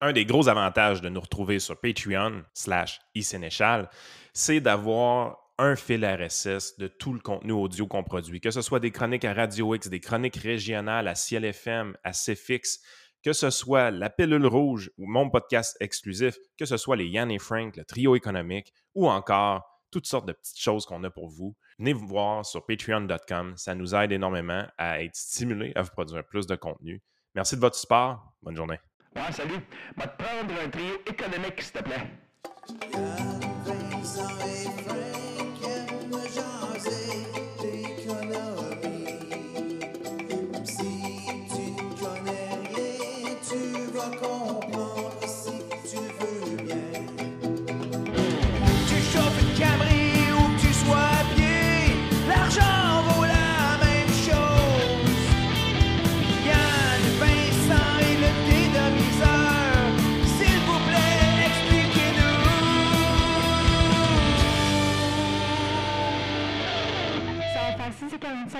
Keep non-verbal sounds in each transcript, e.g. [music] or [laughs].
un des gros avantages de nous retrouver sur Patreon slash iSénéchal, c'est d'avoir un fil RSS de tout le contenu audio qu'on produit, que ce soit des chroniques à Radio X, des chroniques régionales à Ciel FM, à CFX, que ce soit la pilule rouge ou mon podcast exclusif, que ce soit les Yann et Frank, le trio économique ou encore toutes sortes de petites choses qu'on a pour vous. Venez vous voir sur patreon.com. Ça nous aide énormément à être stimulés à vous produire plus de contenu. Merci de votre support. Bonne journée. Ouais, salut. Va te prendre un trio économique, s'il te plaît.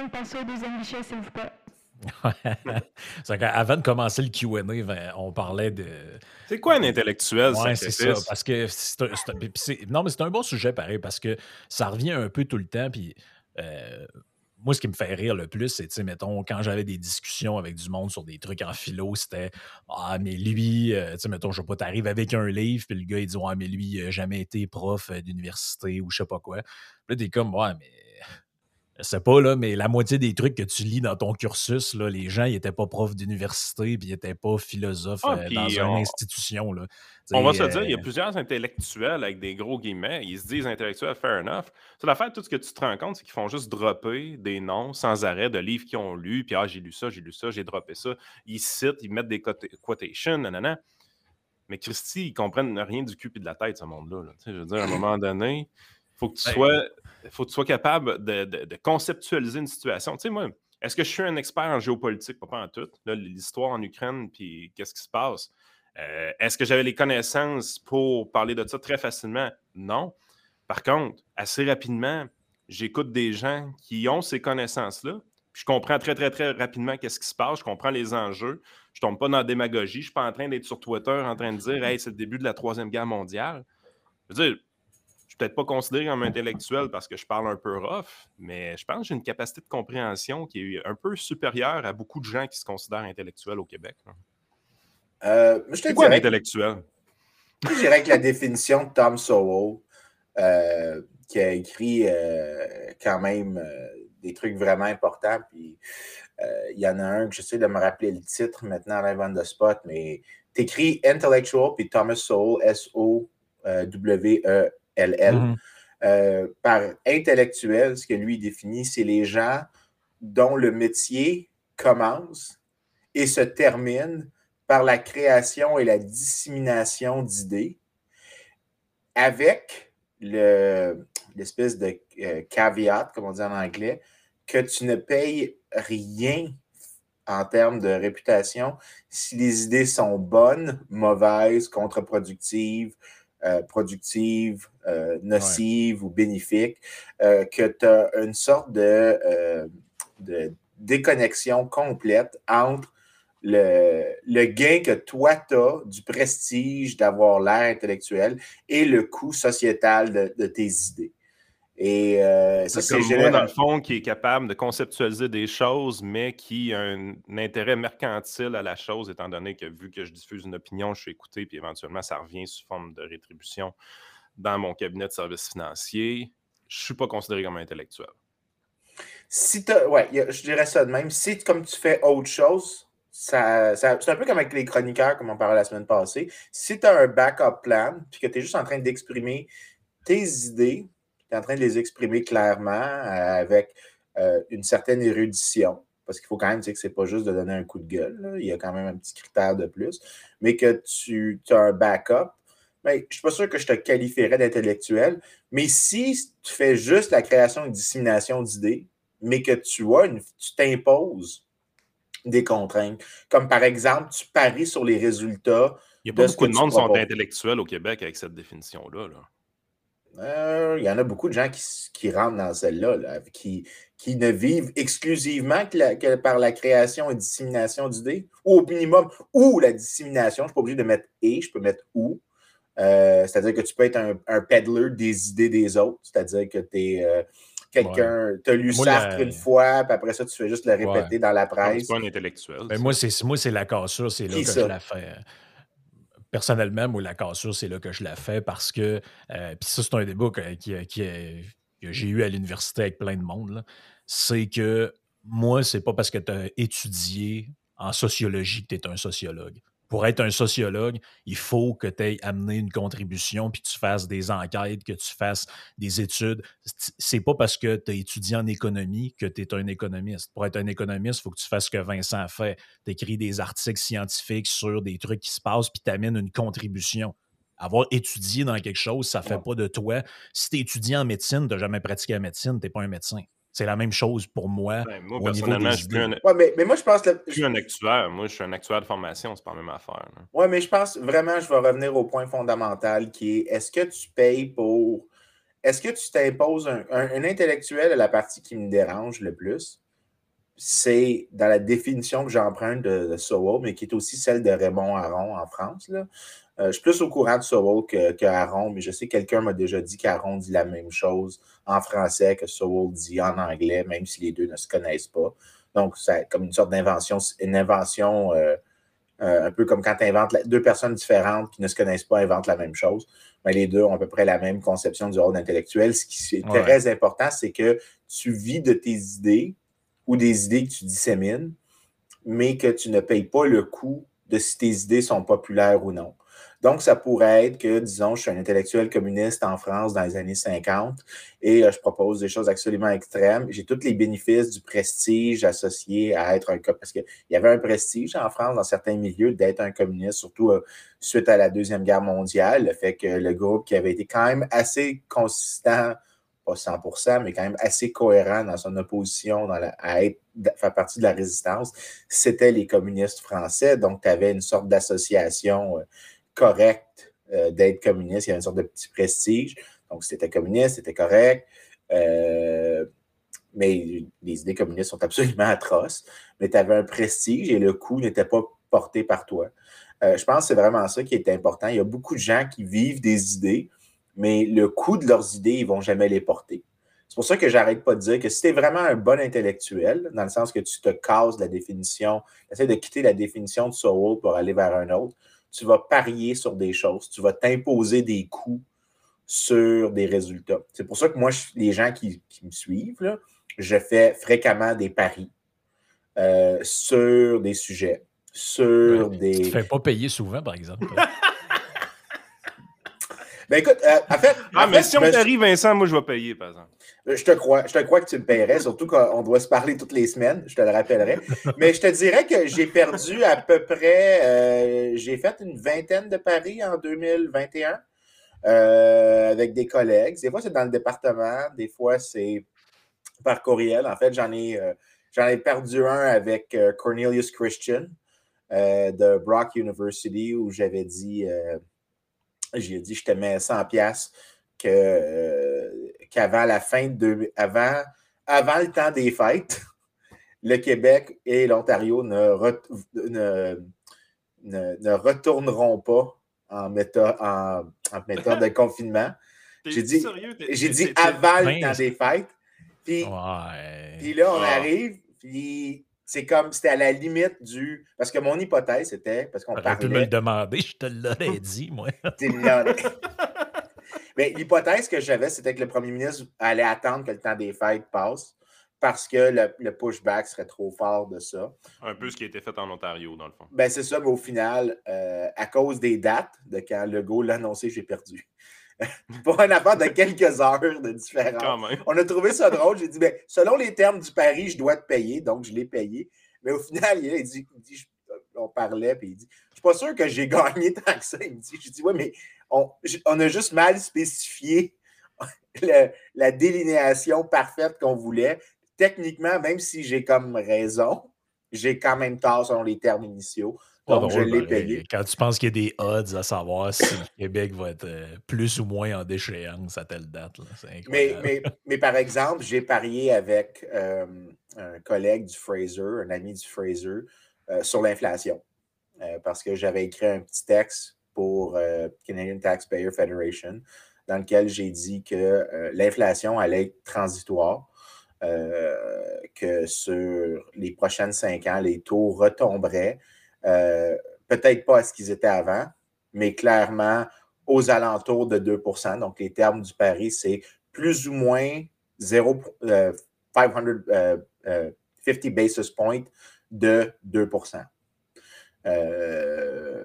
au deuxième s'il vous plaît. [laughs] Avant de commencer le QA, ben, on parlait de. C'est quoi un intellectuel? C'est ça. Parce que c'est un... non, mais c'est un bon sujet pareil parce que ça revient un peu tout le temps. Puis euh, moi, ce qui me fait rire le plus, c'est, mettons, quand j'avais des discussions avec du monde sur des trucs en philo, c'était Ah, mais lui, euh, tu sais, mettons, je sais pas, t'arrives avec un livre, puis le gars, il dit Ah, mais lui, il n'a jamais été prof euh, d'université ou je sais pas quoi. Puis là, t'es comme Ouais, mais je sais pas, là, mais la moitié des trucs que tu lis dans ton cursus, là, les gens, ils étaient pas profs d'université, puis ils étaient pas philosophes Ah, euh, dans une on- institution. Là. On va se dire, il y a euh, plusieurs intellectuels avec des gros guillemets. Ils se disent intellectuels, fair enough. C'est l'affaire, tout ce que tu te rends compte, c'est qu'ils font juste dropper des noms sans arrêt de livres qu'ils ont lus. Puis, ah, j'ai lu ça, j'ai lu ça, j'ai droppé ça. Ils citent, ils mettent des quota- quotations, nanana. Mais Christy, ils comprennent rien du cul et de la tête, ce monde-là. là. Je veux dire, à un moment donné, faut que tu sois, faut que tu sois capable de, de- de conceptualiser une situation. Tu sais, moi, est-ce que je suis un expert en géopolitique? Pas, pas en tout. L'histoire en Ukraine, puis qu'est-ce qui se passe? Euh, Est-ce que j'avais les connaissances pour parler de ça très facilement? Non. Par contre, assez rapidement, j'écoute des gens qui ont ces connaissances-là. Je comprends très, très, très rapidement qu'est-ce qui se passe. Je comprends les enjeux. Je tombe pas dans la démagogie. Je ne suis pas en train d'être sur Twitter en train de dire Hey, c'est le début de la Troisième Guerre mondiale. Je veux dire, peut-être pas considéré comme intellectuel parce que je parle un peu rough, mais je pense que j'ai une capacité de compréhension qui est un peu supérieure à beaucoup de gens qui se considèrent intellectuels au Québec. Euh, je te quoi un intellectuel? je dirais que la définition de Tom Sowell, euh, qui a écrit euh, quand même des trucs vraiment importants, puis il y en a un que j'essaie de me rappeler le titre maintenant live on the spot, mais tu écris intellectual, puis Thomas Sowell, S-O-W-E-L-L. Mhm. Euh, par intellectuel, ce que lui définit, c'est les gens dont le métier commence et se termine par la création et la dissémination d'idées avec le- l'espèce de euh, caveat, comme on dit en anglais, que tu ne payes rien en termes de réputation si les idées sont bonnes, mauvaises, contre-productives, euh, productives, euh, nocives ou bénéfiques, euh, que tu as une sorte de, de déconnexion complète entre le, le gain que toi tu as du prestige d'avoir l'air intellectuel et le coût sociétal de, de tes idées. Et euh, ça, C'est dans le fond, qui est capable de conceptualiser des choses, mais qui a un, un intérêt mercantile à la chose, étant donné que vu que je diffuse une opinion, je suis écouté, puis éventuellement, ça revient sous forme de rétribution dans mon cabinet de services financiers. Je ne suis pas considéré comme intellectuel. Si ouais, je dirais ça de même. Si, comme tu fais autre chose, ça, ça- c'est un peu comme avec les chroniqueurs, comme on parlait la semaine passée. Si tu as un backup plan, puis que tu es juste en train d'exprimer tes idées, tu es en train de les exprimer clairement euh, avec euh, une certaine érudition, parce qu'il faut quand même dire que c'est pas juste de donner un coup de gueule, là. il y a quand même un petit critère de plus, mais que tu as un backup, ben, je ne suis pas sûr que je te qualifierais d'intellectuel, mais si tu fais juste la création et dissémination d'idées, mais que tu as une, tu t'imposes des contraintes. Comme par exemple, tu paries sur les résultats. Il n'y a pas ce beaucoup de monde qui sont intellectuels au Québec avec cette définition-là. là. Euh, Il y en a beaucoup de gens qui, qui rentrent dans celle-là, là, qui, qui ne vivent exclusivement que, la- que par la création et dissémination d'idées, ou au minimum, ou la dissémination. Je ne suis pas obligé de mettre et, je peux mettre ou. Euh, c'est-à-dire que tu peux être un, un peddler des idées des autres, c'est-à-dire que tu es quelqu'un, tu as lu Moi, Sartre la- une fois, puis après ça, tu fais juste le répéter dans la presse. C'est pas un intellectuel. Ben, moi, c'est moi, c'est la cassure, c'est là Qui que ça? je la fais. Personnellement, moi, la cassure, c'est là que je la fais parce que. euh, Puis ça, c'est un débat qui- que j'ai eu à l'université avec plein de monde. C'est que moi, c'est pas parce que tu as étudié en sociologie que tu es un sociologue. Pour être un sociologue, il faut que tu aies amené une contribution, puis que tu fasses des enquêtes, que tu fasses des études. C'est- pas parce que tu as étudié en économie que tu es un économiste. Pour être un économiste, il faut que tu fasses ce que Vincent fait. Tu écris des articles scientifiques sur des trucs qui se passent, puis tu amènes une contribution. Avoir étudié dans quelque chose, ça fait Ouais. pas de toi. Si tu étudié en médecine, tu n'as jamais pratiqué la médecine, tu n'es pas un médecin. C'est la même chose pour moi. Ben, moi, personnellement, je suis plus un, Ouais, mais, mais moi, je pense que je suis un actuaire. Moi, je suis un actuaire de formation. C'est pas la même affaire. Oui, mais je pense vraiment, je vais revenir au point fondamental qui est est-ce que tu payes pour. Est-ce que tu t'imposes un, un- un intellectuel, la partie qui me dérange le plus, c'est dans la définition que j'emprunte de, de Sowell, mais qui est aussi celle de Raymond Aron en France. Là. Euh, je suis plus au courant de Sowell que, que Aron, mais je sais que quelqu'un m'a déjà dit qu'Aron dit la même chose en français que Sowell dit en anglais, même si les deux ne se connaissent pas. Donc, c'est comme une sorte d'invention, une invention euh, euh, un peu comme quand tu inventes la- deux personnes différentes qui ne se connaissent pas inventent la même chose. Mais les deux ont à peu près la même conception du rôle intellectuel. Ce qui est Ouais. très important, c'est que tu vis de tes idées ou des idées que tu dissémines, mais que tu ne payes pas le coût de si tes idées sont populaires ou non. Donc, ça pourrait être que, disons, je suis un intellectuel communiste en France dans les années 50 et euh, je propose des choses absolument extrêmes. J'ai tous les bénéfices du prestige associé à être un co- parce qu'il y avait un prestige en France dans certains milieux d'être un communiste, surtout euh, suite à la Deuxième Guerre mondiale, le fait que le groupe qui avait été quand même assez consistant, pas 100%, mais quand même assez cohérent dans son opposition à être, à faire partie de la résistance, c'était les communistes français. Donc, tu avais une sorte d'association correcte euh, d'être communiste. Il y avait une sorte de petit prestige. Donc, si tu étais communiste, c'était correct. Euh, mais les idées communistes sont absolument [laughs] atroces. Mais tu avais un prestige et le coût n'était pas porté par toi. Euh, je pense que c'est vraiment ça qui est important. Il y a beaucoup de gens qui vivent des idées, mais le coût de leurs idées, ils ne vont jamais les porter. C'est pour ça que j'arrête pas de dire que si tu es vraiment un bon intellectuel, dans le sens que tu te casses la définition, tu essaies de quitter la définition de Sowell pour aller vers un autre, tu vas parier sur des choses, tu vas t'imposer des coûts sur des résultats. C'est pour ça que moi, les gens qui, qui me suivent, là, je fais fréquemment des paris euh, sur des sujets, sur Ouais. des... Tu te fais pas payer souvent, par exemple. [laughs] Ben écoute, euh, en fait, Ah, en mais fait, si on me- t'arrive, Vincent, moi, je vais payer, par exemple. Je te crois. Je te crois que tu me paierais, surtout qu'on doit se parler toutes les semaines. Je te le rappellerai. [laughs] Mais je te dirais que j'ai perdu à peu près. euh, j'ai fait une vingtaine de paris en 2021 euh, avec des collègues. Des fois, c'est dans le département. Des fois, c'est par courriel. En fait, j'en ai, euh, j'en ai perdu un avec euh, Cornelius Christian euh, de Brock University où j'avais dit. J'ai dit, je te mets 100 pièces que, euh, qu'avant la fin de deux- avant, avant le temps des fêtes, [laughs] le Québec et l'Ontario ne, ne, ne, ne retourneront pas en méthode, en, en méthode de confinement. [laughs] J'ai dit- sérieux? J'ai dit avant le temps des fêtes. Puis, Ouais. puis là, on Ah. arrive, puis c'est comme, c'était à la limite du... Parce que mon hypothèse, c'était, parce qu'on T'aurais pu me le parlait... demander, je te l'aurais [laughs] dit, moi. Mais l'hypothèse que j'avais, c'était que le premier ministre allait attendre que le temps des fêtes passe parce que le, le pushback serait trop fort de ça. Un peu ce qui a été fait en Ontario, dans le fond. Ben, c'est ça, mais au final, euh, à cause des dates de quand Legault l'a annoncé, j'ai perdu. [laughs] Pour un affaire de quelques heures de différence. On a trouvé ça drôle. J'ai dit, ben, selon les termes du pari, je dois te payer, donc je l'ai payé. Mais au final, il, il dit, il dit, je- on parlait, puis il dit, je suis pas sûr que j'ai gagné [laughs] tant que ça. Il me dit, je dis, ouais, mais on, on a juste mal spécifié [laughs] le- la délinéation parfaite qu'on voulait. Techniquement, même si j'ai comme raison, j'ai quand même tort selon les termes initiaux. Pas Donc, je drôle, l'ai pareil. payé. Quand tu penses qu'il y a des odds à savoir si le Québec va être euh, plus ou moins en déchéance à telle date. là, C'est Mais, incroyable. mais, mais par exemple, j'ai parié avec euh, un collègue du Fraser, un ami du Fraser, euh, sur l'inflation. Euh, parce que j'avais écrit un petit texte pour Canadian Taxpayer Federation dans lequel j'ai dit que l'inflation allait être transitoire, euh, que sur les prochaines cinq ans, les taux retomberaient, euh, peut-être pas à ce qu'ils étaient avant, mais clairement aux alentours de 2% Donc, les termes du pari, c'est plus ou moins 0, euh, 500, euh, euh, 50 basis points de 2% Euh,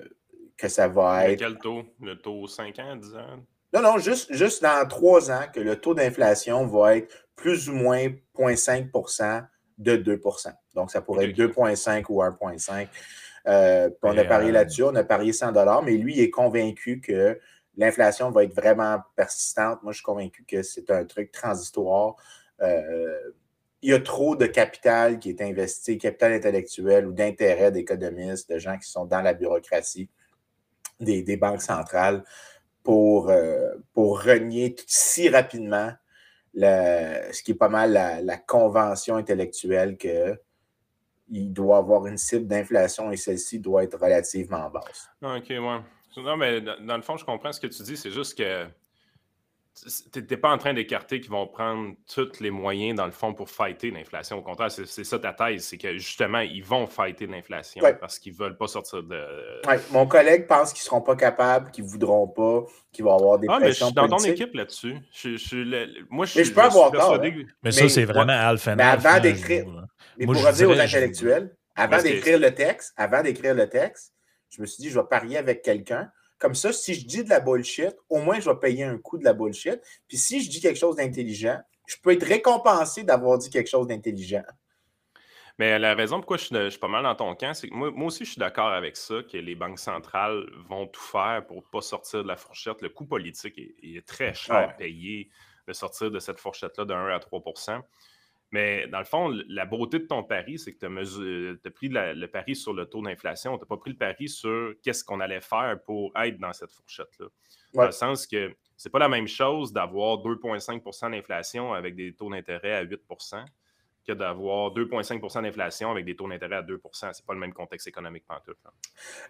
que ça va être. quel taux? Le taux 5 ans, 10 ans? Non, non, juste, juste dans trois ans que le taux d'inflation va être plus ou moins 0,5% de 2% Donc, ça pourrait être 2,5 ou 1,5. Euh, on a parié euh, là-dessus, on a parié 100 mais lui, il est convaincu que l'inflation va être vraiment persistante. Moi, je suis convaincu que c'est un truc transitoire. Euh, il y a trop de capital qui est investi, capital intellectuel ou d'intérêt d'économistes, de gens qui sont dans la bureaucratie des, des banques centrales pour, euh, pour renier tout- si rapidement ce qui est pas mal la, la convention intellectuelle que il doit avoir une cible d'inflation et celle-ci doit être relativement basse. Ok, ouais. Non, mais dans dans le fond, je comprends ce que tu dis. C'est juste que tu n'es pas en train d'écarter qu'ils vont prendre tous les moyens, dans le fond, pour fighter l'inflation. Au contraire, c'est ça ta thèse. C'est que justement, ils vont fighter l'inflation Ouais. parce qu'ils ne veulent pas sortir de. Ouais, mon collègue pense qu'ils ne seront pas capables, qu'ils ne voudront pas, qu'il va y avoir des Ah, mais je pressions suis dans ton équipe là-dessus. Je, le- moi, je, Mais je peux avoir tort, persuadé hein. Mais ça, mais- c'est vraiment alpha Mais avant d'écrire-. Mais Moi, pour revenir aux intellectuels, avant d'écrire le texte, avant d'écrire le texte, je me suis dit, je vais parier avec quelqu'un. Comme ça, si je dis de la bullshit, au moins je vais payer un coup de la bullshit. Puis si je dis quelque chose d'intelligent, je peux être récompensé d'avoir dit quelque chose d'intelligent. Mais la raison pourquoi je suis, je suis pas mal dans ton camp, c'est que moi, moi aussi, je suis d'accord avec ça, que les banques centrales vont tout faire pour ne pas sortir de la fourchette. Le coût politique est, est très cher à payer de sortir de cette fourchette-là de 1 à 3 Mais dans le fond, la beauté de ton pari, c'est que tu as, pris la- le pari sur le taux d'inflation. Tu n'as pas pris le pari sur qu'est-ce qu'on allait faire pour être dans cette fourchette-là. Dans le sens que c'est pas la même chose d'avoir 2,5% d'inflation avec des taux d'intérêt à 8% que d'avoir 2,5% d'inflation avec des taux d'intérêt à 2% C'est pas le même contexte économique pantoute.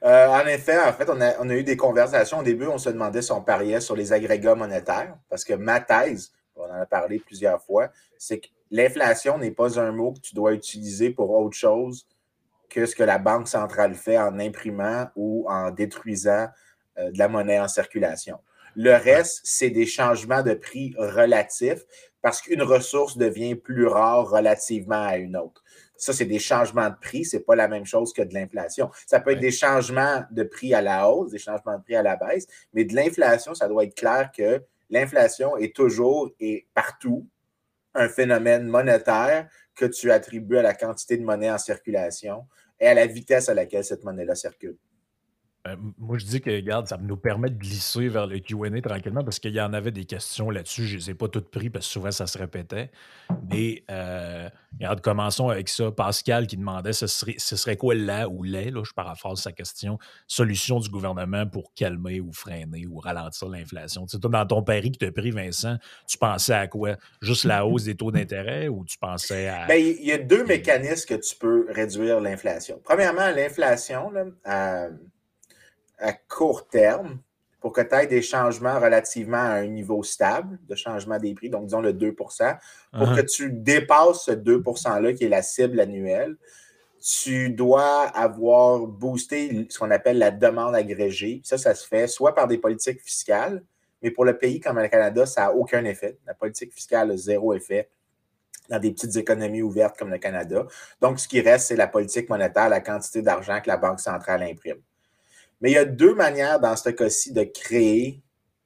Euh, en effet, en fait, on a, on a eu des conversations. Au début, on se demandait si on pariait sur les agrégats monétaires, parce que ma thèse, on en a parlé plusieurs fois, c'est que l'inflation n'est pas un mot que tu dois utiliser pour autre chose que ce que la Banque centrale fait en imprimant ou en détruisant euh, de la monnaie en circulation. Le reste, c'est des changements de prix relatifs parce qu'une ressource devient plus rare relativement à une autre. Ça, c'est des changements de prix, c'est pas la même chose que de l'inflation. Ça peut être des changements de prix à la hausse, des changements de prix à la baisse, mais de l'inflation, ça doit être clair que l'inflation est toujours et partout un phénomène monétaire que tu attribues à la quantité de monnaie en circulation et à la vitesse à laquelle cette monnaie-là circule. Euh, moi, je dis que, regarde, ça nous permet de glisser vers le QA tranquillement parce qu'il y en avait des questions là-dessus. Je ne les ai pas toutes prises parce que souvent ça se répétait. Mais, euh, regarde, commençons avec ça. Pascal qui demandait ce serait, ce serait quoi là ou les, là, je paraphrase sa question, solution du gouvernement pour calmer ou freiner ou ralentir l'inflation? Tu sais, toi, dans ton pari que tu as pris, Vincent, tu pensais à quoi? Juste la hausse des taux d'intérêt ou tu pensais à. Ben, il y a deux mécanismes que tu peux réduire l'inflation. Premièrement, l'inflation, là, à, à court terme, pour que tu aies des changements relativement à un niveau stable de changement des prix, donc disons le 2% pour Uh-huh. que tu dépasses ce 2 %-là, qui est la cible annuelle, tu dois avoir boosté ce qu'on appelle la demande agrégée. Ça, ça se fait soit par des politiques fiscales, mais pour le pays comme le Canada, ça n'a aucun effet. La politique fiscale a zéro effet dans des petites économies ouvertes comme le Canada. Donc, ce qui reste, c'est la politique monétaire, la quantité d'argent que la Banque centrale imprime. Mais il y a deux manières dans ce cas-ci de créer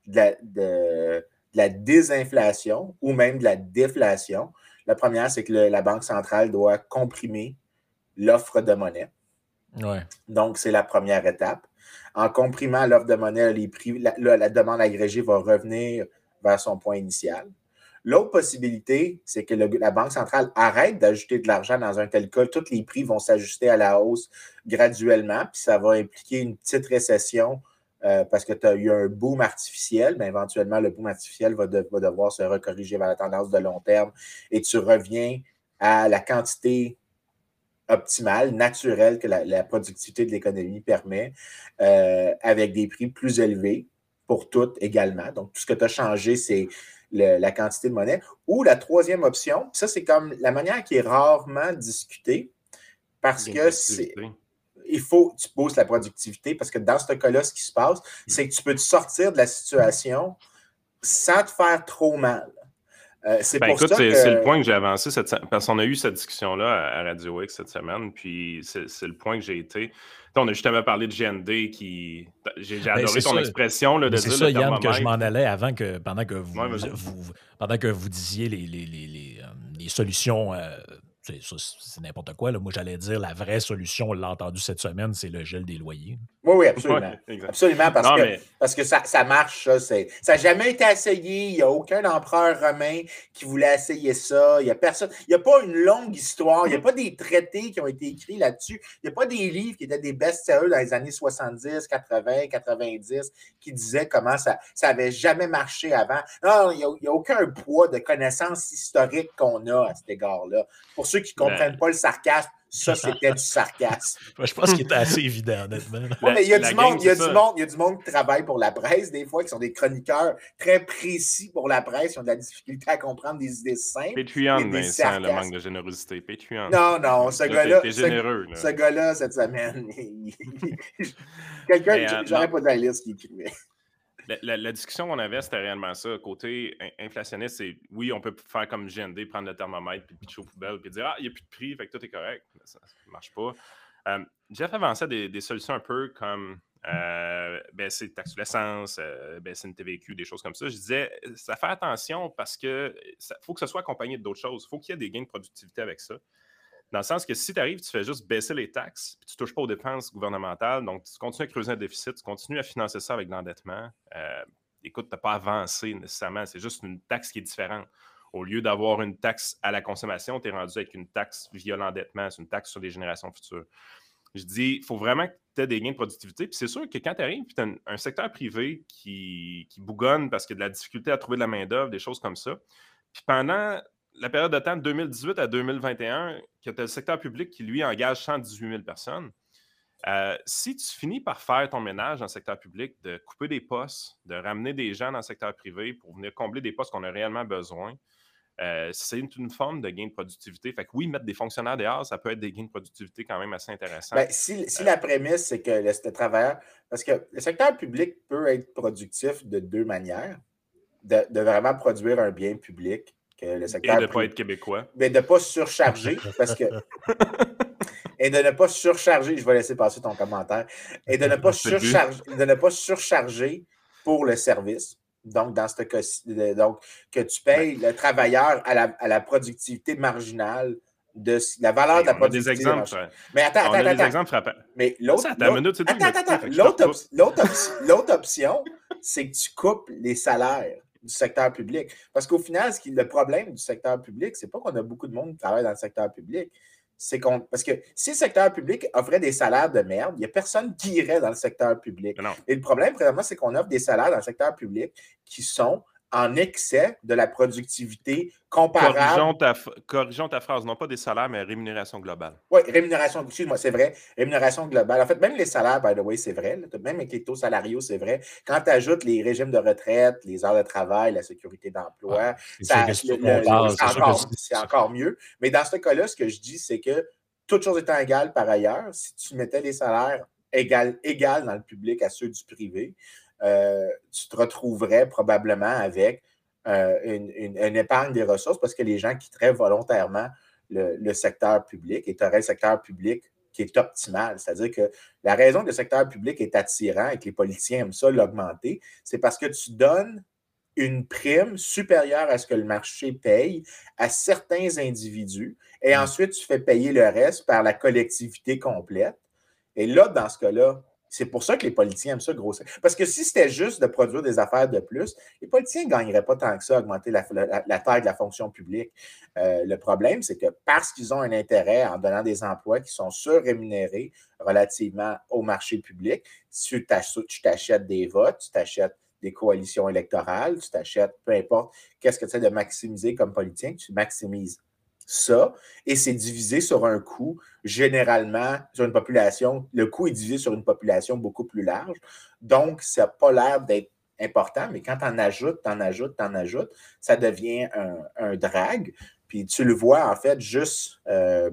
de la, de- de la désinflation ou même de la déflation. La première, c'est que le- la Banque centrale doit comprimer l'offre de monnaie. Ouais. Donc, c'est la première étape. En comprimant l'offre de monnaie, les prix, la, la- la demande agrégée va revenir vers son point initial. L'autre possibilité, c'est que la Banque centrale arrête d'ajouter de l'argent dans un tel cas. Tous les prix vont s'ajuster à la hausse graduellement, puis ça va impliquer une petite récession euh, parce que tu as eu un boom artificiel. Mais éventuellement, le boom artificiel va, de- va devoir se recorriger vers la tendance de long terme et tu reviens à la quantité optimale, naturelle que la, la productivité de l'économie permet, euh, avec des prix plus élevés pour toutes également. Donc, tout ce que tu as changé, c'est le- la quantité de monnaie. Ou la troisième option, ça, c'est comme la manière qui est rarement discutée, parce que c'est il faut que tu boostes la productivité parce que dans ce cas-là, ce qui se passe, c'est que tu peux te sortir de la situation sans te faire trop mal. Euh, c'est Ben, pour écoute, ça c'est que... c'est le point que j'ai avancé cette parce qu'on a eu cette discussion-là à Radio X cette semaine, puis c'est c'est le point que j'ai été. On a justement parlé de GND qui. J'ai Ben, adoré ton ça. expression là, de c'est ça, le Yann, que je m'en allais avant que pendant que vous, Ouais, vas-y. vous- pendant que vous disiez les, les, les, les, euh, les solutions. euh, c'est n'importe quoi. Là. Moi, j'allais dire la vraie solution, on l'a entendu cette semaine, c'est le gel des loyers. Oui, oui, absolument. Ouais. Absolument, parce Non, que, mais- parce que ça, ça marche, ça. n'a jamais été essayé. Il n'y a aucun empereur romain qui voulait essayer ça. Il n'y a personne. Il n'y a pas une longue histoire. Il n'y a pas des traités qui ont été écrits là-dessus. Il n'y a pas des livres qui étaient des best-sellers dans les années 70, 80, 90 qui disaient comment ça n'avait jamais marché avant. Non, il n'y a, a aucun poids de connaissances historiques qu'on a à cet égard-là. Pour ceux qui ne comprennent pas le sarcasme, ça, c'était du sarcasme. [laughs] Je pense qu'il était assez évident, [laughs] honnêtement. Ouais, mais il y a, du monde, il y a c'est du ça. monde, il y a du monde qui travaille pour la presse, des fois, qui sont des chroniqueurs très précis pour la presse, qui ont de la difficulté à comprendre des idées simples. Patreon, Vincent, le manque de générosité. Patreon. Non, non, ce Là, gars-là, ce- gars-là, cette semaine, [laughs] il- quelqu'un, euh, j'aurais pas dans la liste qui écrivait. La, la- la discussion qu'on avait, c'était réellement ça. Côté in- inflationniste, c'est oui, on peut faire comme GND, prendre le thermomètre, puis pitcher aux poubelles, puis dire Ah, il n'y a plus de prix, fait que tout est correct. Mais ça ne marche pas. Euh, Jeff avançait des, des solutions un peu comme euh, baisser taxe sur l'essence, euh, baisser une TVQ, des choses comme ça. Je disais, ça fait attention parce que ça faut que ce soit accompagné d'autres choses. Il faut qu'il y ait des gains de productivité avec ça. Dans le sens que si tu arrives, tu fais juste baisser les taxes, puis tu ne touches pas aux dépenses gouvernementales, donc tu continues à creuser un déficit, tu continues à financer ça avec de l'endettement. euh, écoute, tu n'as pas avancé nécessairement, c'est juste une taxe qui est différente. Au lieu d'avoir une taxe à la consommation, tu es rendu avec une taxe via l'endettement, c'est une taxe sur les générations futures. Je dis, il faut vraiment que tu aies des gains de productivité. Puis c'est sûr que quand tu arrives, tu as un, un secteur privé qui, qui bougonne parce qu'il y a de la difficulté à trouver de la main-d'œuvre, des choses comme ça. Puis pendant la période de temps de 2018 à 2021, que tu as le secteur public qui, lui, engage 118 000 personnes, euh, si tu finis par faire ton ménage dans le secteur public, de couper des postes, de ramener des gens dans le secteur privé pour venir combler des postes qu'on a réellement besoin, euh, c'est une, forme de gain de productivité. Fait que oui, mettre des fonctionnaires dehors, ça peut être des gains de productivité quand même assez intéressants. Ben, si, la prémisse, c'est que le, le parce que le secteur public peut être productif de deux manières, de vraiment produire un bien public, que le Et secteur de ne pas être québécois. mais de ne pas surcharger, parce que. [laughs] Et de ne pas surcharger, je vais laisser passer ton commentaire, et de ne pas, surcharger, de ne pas surcharger pour le service. Donc, dans ce cas-ci, donc, que tu payes le travailleur à la, à la productivité marginale de la valeur de la on a des productivité. exemples. marginale. Mais attends, on attends, a des attends. exemples frappants. Mais l'autre option, c'est que tu coupes les salaires du secteur public. Parce qu'au final, ce qui, le problème du secteur public, c'est pas qu'on a beaucoup de monde qui travaille dans le secteur public. C'est qu'on. Parce que si le secteur public offrait des salaires de merde, il n'y a personne qui irait dans le secteur public. Non. Et le problème, présentement, c'est qu'on offre des salaires dans le secteur public qui sont en excès de la productivité comparable. Corrigeons ta, corrigeons ta phrase. Non pas des salaires, mais rémunération globale. Oui, rémunération, excuse-moi, c'est vrai. Rémunération globale. En fait, même les salaires, by the way, c'est vrai. là. Même avec les taux salariaux, c'est vrai. Quand tu ajoutes les régimes de retraite, les heures de travail, la sécurité d'emploi, C'est encore, mieux. Mais dans ce cas-là, ce que je dis, c'est que toutes choses étant égales par ailleurs, si tu mettais les salaires égal, égales dans le public à ceux du privé, tu te retrouverais probablement avec euh, une, une- une épargne des ressources parce que les gens quitteraient volontairement le, le secteur public et tu aurais le secteur public qui est optimal. C'est-à-dire que la raison que le secteur public est attirant et que les politiciens aiment ça l'augmenter, c'est parce que tu donnes une prime supérieure à ce que le marché paye à certains individus et ensuite tu fais payer le reste par la collectivité complète. Et là, dans ce cas-là, C'est pour ça que les politiciens aiment ça grossir. Parce que si c'était juste de produire des affaires de plus, les politiciens ne gagneraient pas tant que ça à augmenter la, la- la taille de la fonction publique. Euh, le problème, c'est que parce qu'ils ont un intérêt en donnant des emplois qui sont surrémunérés relativement au marché public, tu t'ach- tu t'achètes des votes, tu t'achètes des coalitions électorales, tu t'achètes, peu importe qu'est-ce que tu essaies de maximiser comme politicien, tu maximises ça et c'est divisé sur un coût, généralement, sur une population, le coût est divisé sur une population beaucoup plus large. Donc, ça n'a pas l'air d'être important, mais quand tu en ajoutes, tu en ajoutes, tu en ajoutes, ça devient un, un drag. Puis tu le vois, en fait, juste, euh,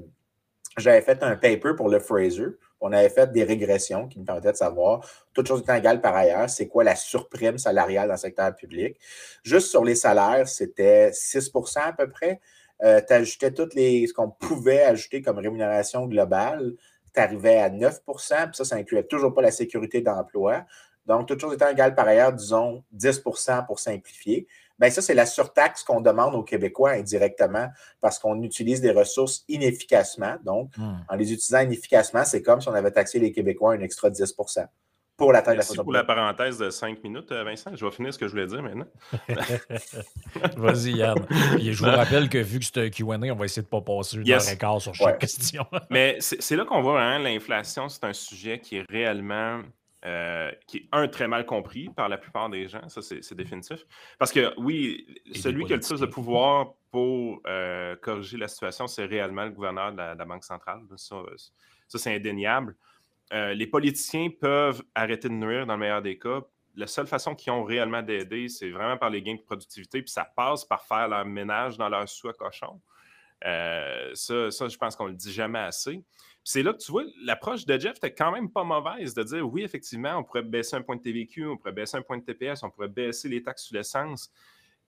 j'avais fait un paper pour le Fraser. On avait fait des régressions qui nous permettaient de savoir, toute chose étant égale par ailleurs, c'est quoi la surprime salariale dans le secteur public. Juste sur les salaires, c'était 6% à peu près. Euh, tu ajoutais toutes les, ce qu'on pouvait ajouter comme rémunération globale, tu arrivais à 9% puis ça, ça incluait toujours pas la sécurité d'emploi. Donc, toute chose étant égale par ailleurs, disons 10% pour simplifier. Bien, ça, c'est la surtaxe qu'on demande aux Québécois indirectement parce qu'on utilise des ressources inefficacement. Donc, Hmm. en les utilisant inefficacement, c'est comme si on avait taxé les Québécois un extra 10 pour la taille de la pour la parenthèse de 5 minutes, euh, Vincent. Je vais finir ce que je voulais dire maintenant. [laughs] Vas-y, Yann. Puis je vous rappelle que vu que c'est un QA, on va essayer de ne pas passer une Yes. heure et quart sur chaque Ouais. question. [laughs] Mais c'est là qu'on voit vraiment l'inflation, c'est un sujet qui est réellement, euh, qui est un, très mal compris par la plupart des gens, ça c'est définitif. Parce que oui, celui qui a le plus de pouvoir pour euh, corriger la situation, c'est réellement le gouverneur de la, de la Banque centrale. Ça, ça, c'est indéniable. Euh, les politiciens peuvent arrêter de nuire dans le meilleur des cas. La seule façon qu'ils ont réellement d'aider, c'est vraiment par les gains de productivité, puis ça passe par faire leur ménage dans leur sous à cochon. Euh, ça, je pense qu'on le dit jamais assez. C'est là que tu vois, l'approche de Jeff était quand même pas mauvaise de dire oui, effectivement, on pourrait baisser un point de TVQ, on pourrait baisser un point de TPS, on pourrait baisser les taxes sur l'essence.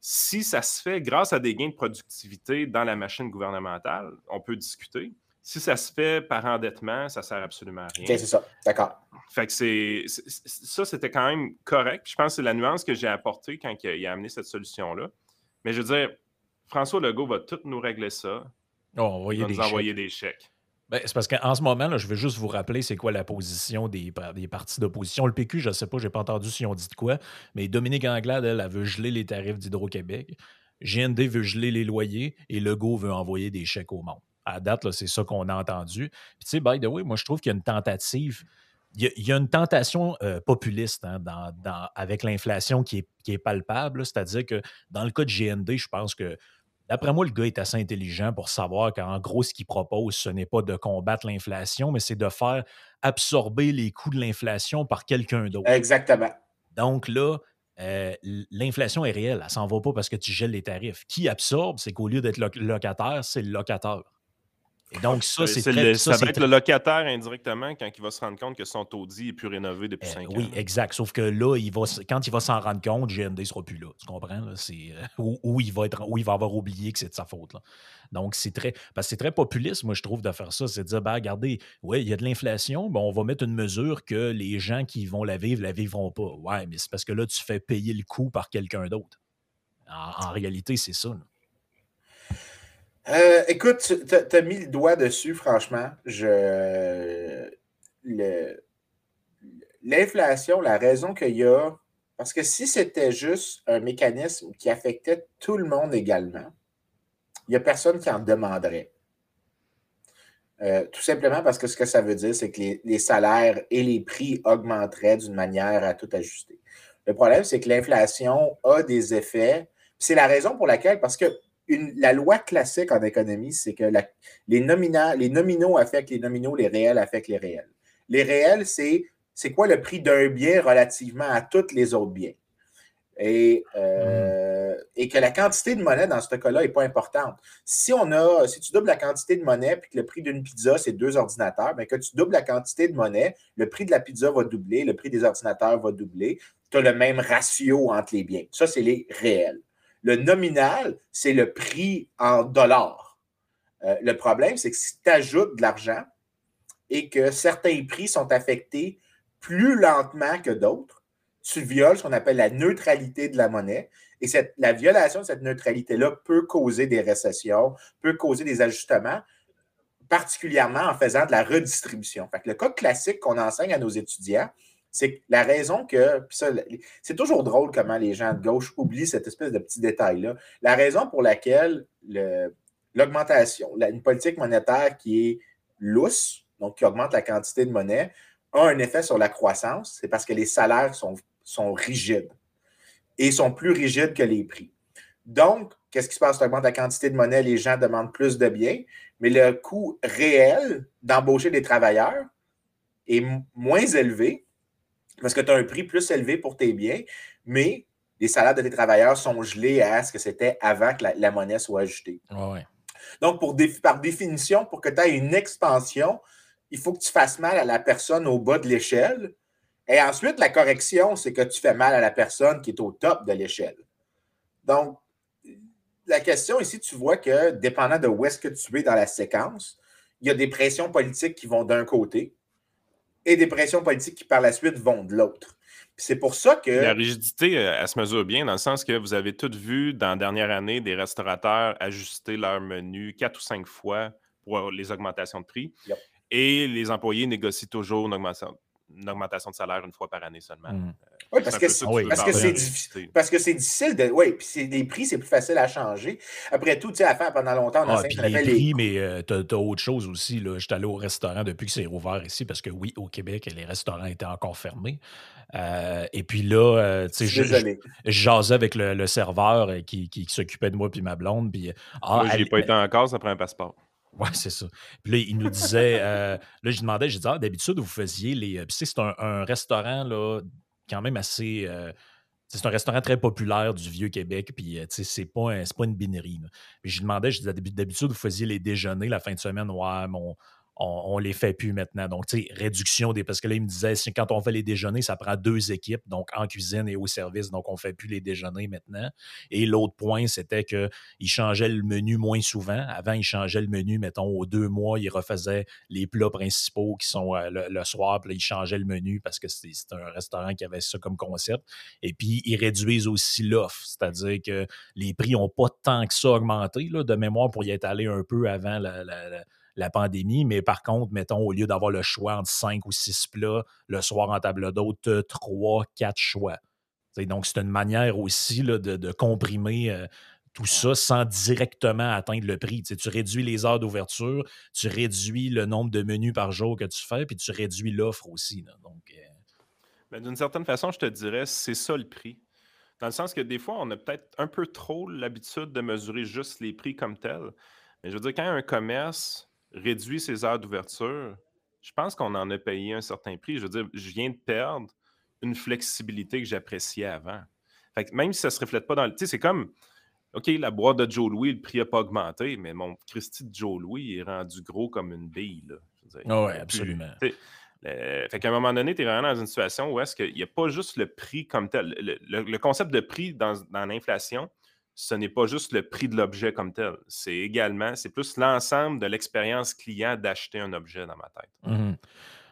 Si ça se fait grâce à des gains de productivité dans la machine gouvernementale, on peut discuter. Si ça se fait par endettement, ça sert absolument à rien. OK, c'est ça. D'accord. Fait que c'est, c'est- c'est- ça, c'était quand même correct. Je pense que c'est la nuance que j'ai apportée quand il a, il a amené cette solution-là. Mais je veux dire, François Legault va tout nous régler ça. Oh, on va nous chèques. envoyer des chèques. Ben, c'est parce qu'en ce moment, là, je vais juste vous rappeler c'est quoi la position des, des partis d'opposition. Le PQ, je ne sais pas, je n'ai pas entendu si on dit de quoi, mais Dominique Anglade, elle, elle veut geler les tarifs d'Hydro-Québec. GND veut geler les loyers et Legault veut envoyer des chèques au monde. À date, c'est ça qu'on a entendu. Puis, tu sais, by the way, moi, je trouve qu'il y a une tentative. Il y a, il y a une tentation euh, populiste hein, dans- dans- avec l'inflation qui est, qui est palpable. C'est-à-dire que dans le cas de GND, je pense que D'après moi, le gars est assez intelligent pour savoir qu'en gros, ce qu'il propose, ce n'est pas de combattre l'inflation, mais c'est de faire absorber les coûts de l'inflation par quelqu'un d'autre. Exactement. Donc là, euh, l'inflation est réelle. Elle ne s'en va pas parce que tu gèles les tarifs. Qui absorbe, c'est qu'au lieu d'être loc- locataire, c'est le locateur. Et donc, ça, c'est ça, va être très- le locataire indirectement quand il va se rendre compte que son taudis n'est plus rénové depuis Euh, 5 oui, ans. exact. Sauf que là, il va, quand il va s'en rendre compte, GND ne sera plus là. Tu comprends? Là? Euh, [laughs] ou, ou il va être, ou il va avoir oublié que c'est de sa faute. Là. Donc, c'est très. Parce que c'est très populiste, moi, je trouve, de faire ça. C'est de dire, ben, regardez, oui, il y a de l'inflation, ben, on va mettre une mesure que les gens qui vont la vivre, la vivront pas. Ouais, mais c'est parce que là, tu fais payer le coût par quelqu'un d'autre. En, en réalité, c'est ça. là. Euh, écoute, tu as, mis le doigt dessus, franchement. Je. L'inflation, la raison qu'il y a. Parce que si c'était juste un mécanisme qui affectait tout le monde également, il n'y a personne qui en demanderait. Euh, tout simplement parce que ce que ça veut dire, c'est que les, les salaires et les prix augmenteraient d'une manière à tout ajuster. Le problème, c'est que l'inflation a des effets. C'est la raison pour laquelle, parce que la loi classique en économie, c'est que les, nomina- les nominaux affectent les nominaux, les réels affectent les réels. Les réels, c'est quoi le prix d'un bien relativement à tous les autres biens? Et, euh, que la quantité de monnaie dans ce cas-là n'est pas importante. Si on a, si tu doubles la quantité de monnaie puis que le prix d'une pizza, c'est deux ordinateurs, bien que tu doubles la quantité de monnaie, le prix de la pizza va doubler, le prix des ordinateurs va doubler. Tu as le même ratio entre les biens. Ça, c'est les réels. Le nominal, c'est le prix en dollars. Euh, le problème, c'est que si tu ajoutes de l'argent et que certains prix sont affectés plus lentement que d'autres, tu violes ce qu'on appelle la neutralité de la monnaie. Et cette, la violation de cette neutralité-là peut causer des récessions, peut causer des ajustements. particulièrement en faisant de la redistribution. Fait le cas classique qu'on enseigne à nos étudiants, c'est la raison que, c'est toujours drôle comment les gens de gauche oublient cette espèce de petit détail-là. La raison pour laquelle le- l'augmentation, la- une politique monétaire qui est lousse, donc qui augmente la quantité de monnaie, a un effet sur la croissance, c'est parce que les salaires sont, sont rigides et sont plus rigides que les prix. Donc, qu'est-ce qui se passe? Tu augmentes la quantité de monnaie, les gens demandent plus de biens, mais le coût réel d'embaucher des travailleurs est moins élevé parce que tu as un prix plus élevé pour tes biens, mais les salaires de tes travailleurs sont gelés à ce que c'était avant que la, la monnaie soit ouais. Donc, pour dé- par définition, pour que tu aies une expansion, il faut que tu fasses mal à la personne au bas de l'échelle. Et ensuite, la correction, c'est que tu fais mal à la personne qui est au top de l'échelle. Donc, la question ici, tu vois que dépendant de où est-ce que tu es dans la séquence, il y a des pressions politiques qui vont d'un côté et des pressions politiques qui par la suite vont de l'autre. C'est pour ça que. La rigidité, euh, elle se mesure bien dans le sens que vous avez toutes vu dans la dernière année des restaurateurs ajuster leur menu quatre ou cinq fois pour les augmentations de prix. Yep. Et les employés négocient toujours une augmentation, une augmentation de salaire une fois par année seulement. Mm. Oui, parce que c'est tu oui, difficile. Parce que c'est difficile de. Oui, puis c'est- les prix, c'est plus facile à changer. Après tout, tu sais, à faire pendant longtemps, on Ah, ce qu'on les appelle les prix, mais euh, t'as t'as autre chose aussi. là. J'étais allé au restaurant depuis que c'est rouvert ici, parce que oui, au Québec, les restaurants étaient encore fermés. Euh, et puis là, euh, tu sais, je, je, je jasais avec le, le serveur qui, qui- qui s'occupait de moi puis ma blonde. Puis, ah, Moi, j'y ai elle- pas été encore, ça prend un passeport. Ouais, c'est ça. Puis là, il nous disait, euh, là, je demandais, j'ai dit, ah, d'habitude, vous faisiez les. Puis, tu sais, c'est un, restaurant, là, quand même assez. euh, c'est un restaurant très populaire du Vieux-Québec, puis, euh, c'est pas, un- pas une binerie. Puis, je lui demandais, je disais, d'habi- d'habitude, vous faisiez les déjeuners la fin de semaine? Ouais, mais on, on les fait plus maintenant. Donc, tu sais, réduction des. Parce que là, il me disait, quand on fait les déjeuners, ça prend deux équipes, donc en cuisine et au service. Donc, on fait plus les déjeuners maintenant. Et l'autre point, c'était que il changeait le menu moins souvent. Avant, il changeait le menu, mettons, aux deux mois, il refaisait les plats principaux qui sont euh, le, soir, puis là, il changeait le menu parce que c'est un restaurant qui avait ça comme concept. Et puis, ils réduisent aussi l'offre, c'est-à-dire que les prix n'ont pas tant que ça augmenté, de mémoire, pour y être allé un peu avant la- la pandémie. Mais par contre, mettons, au lieu d'avoir le choix entre cinq ou six plats, le soir en table d'hôte, t'as trois, quatre choix. Donc, c'est une manière aussi de, comprimer euh, tout ça sans directement atteindre le prix. Tu, réduis les heures d'ouverture, tu réduis le nombre de menus par jour que tu fais, puis tu réduis l'offre aussi. euh, Mais d'une certaine façon, je te dirais, c'est ça le prix. Dans le sens que des fois, on a peut-être un peu trop l'habitude de mesurer juste les prix comme tels. Mais je veux dire, quand un commerce réduit ses heures d'ouverture, je pense qu'on en a payé un certain prix. Je veux dire, je viens de perdre une flexibilité que j'appréciais avant. Fait que même si ça ne se reflète pas dans le. Tu sais, c'est comme. OK, la boîte de Joe Louis, le prix n'a pas augmenté, mais mon Christy de Joe Louis est rendu gros comme une bille. Là. Je veux dire, il ouais, y a plus- absolument. euh, fait qu'à un moment donné, tu es vraiment dans une situation où est-ce qu'il n'y a pas juste le prix comme tel. Le, le- le concept de prix dans, dans l'inflation, ce n'est pas juste le prix de l'objet comme tel. C'est également, c'est plus l'ensemble de l'expérience client d'acheter un objet dans ma tête.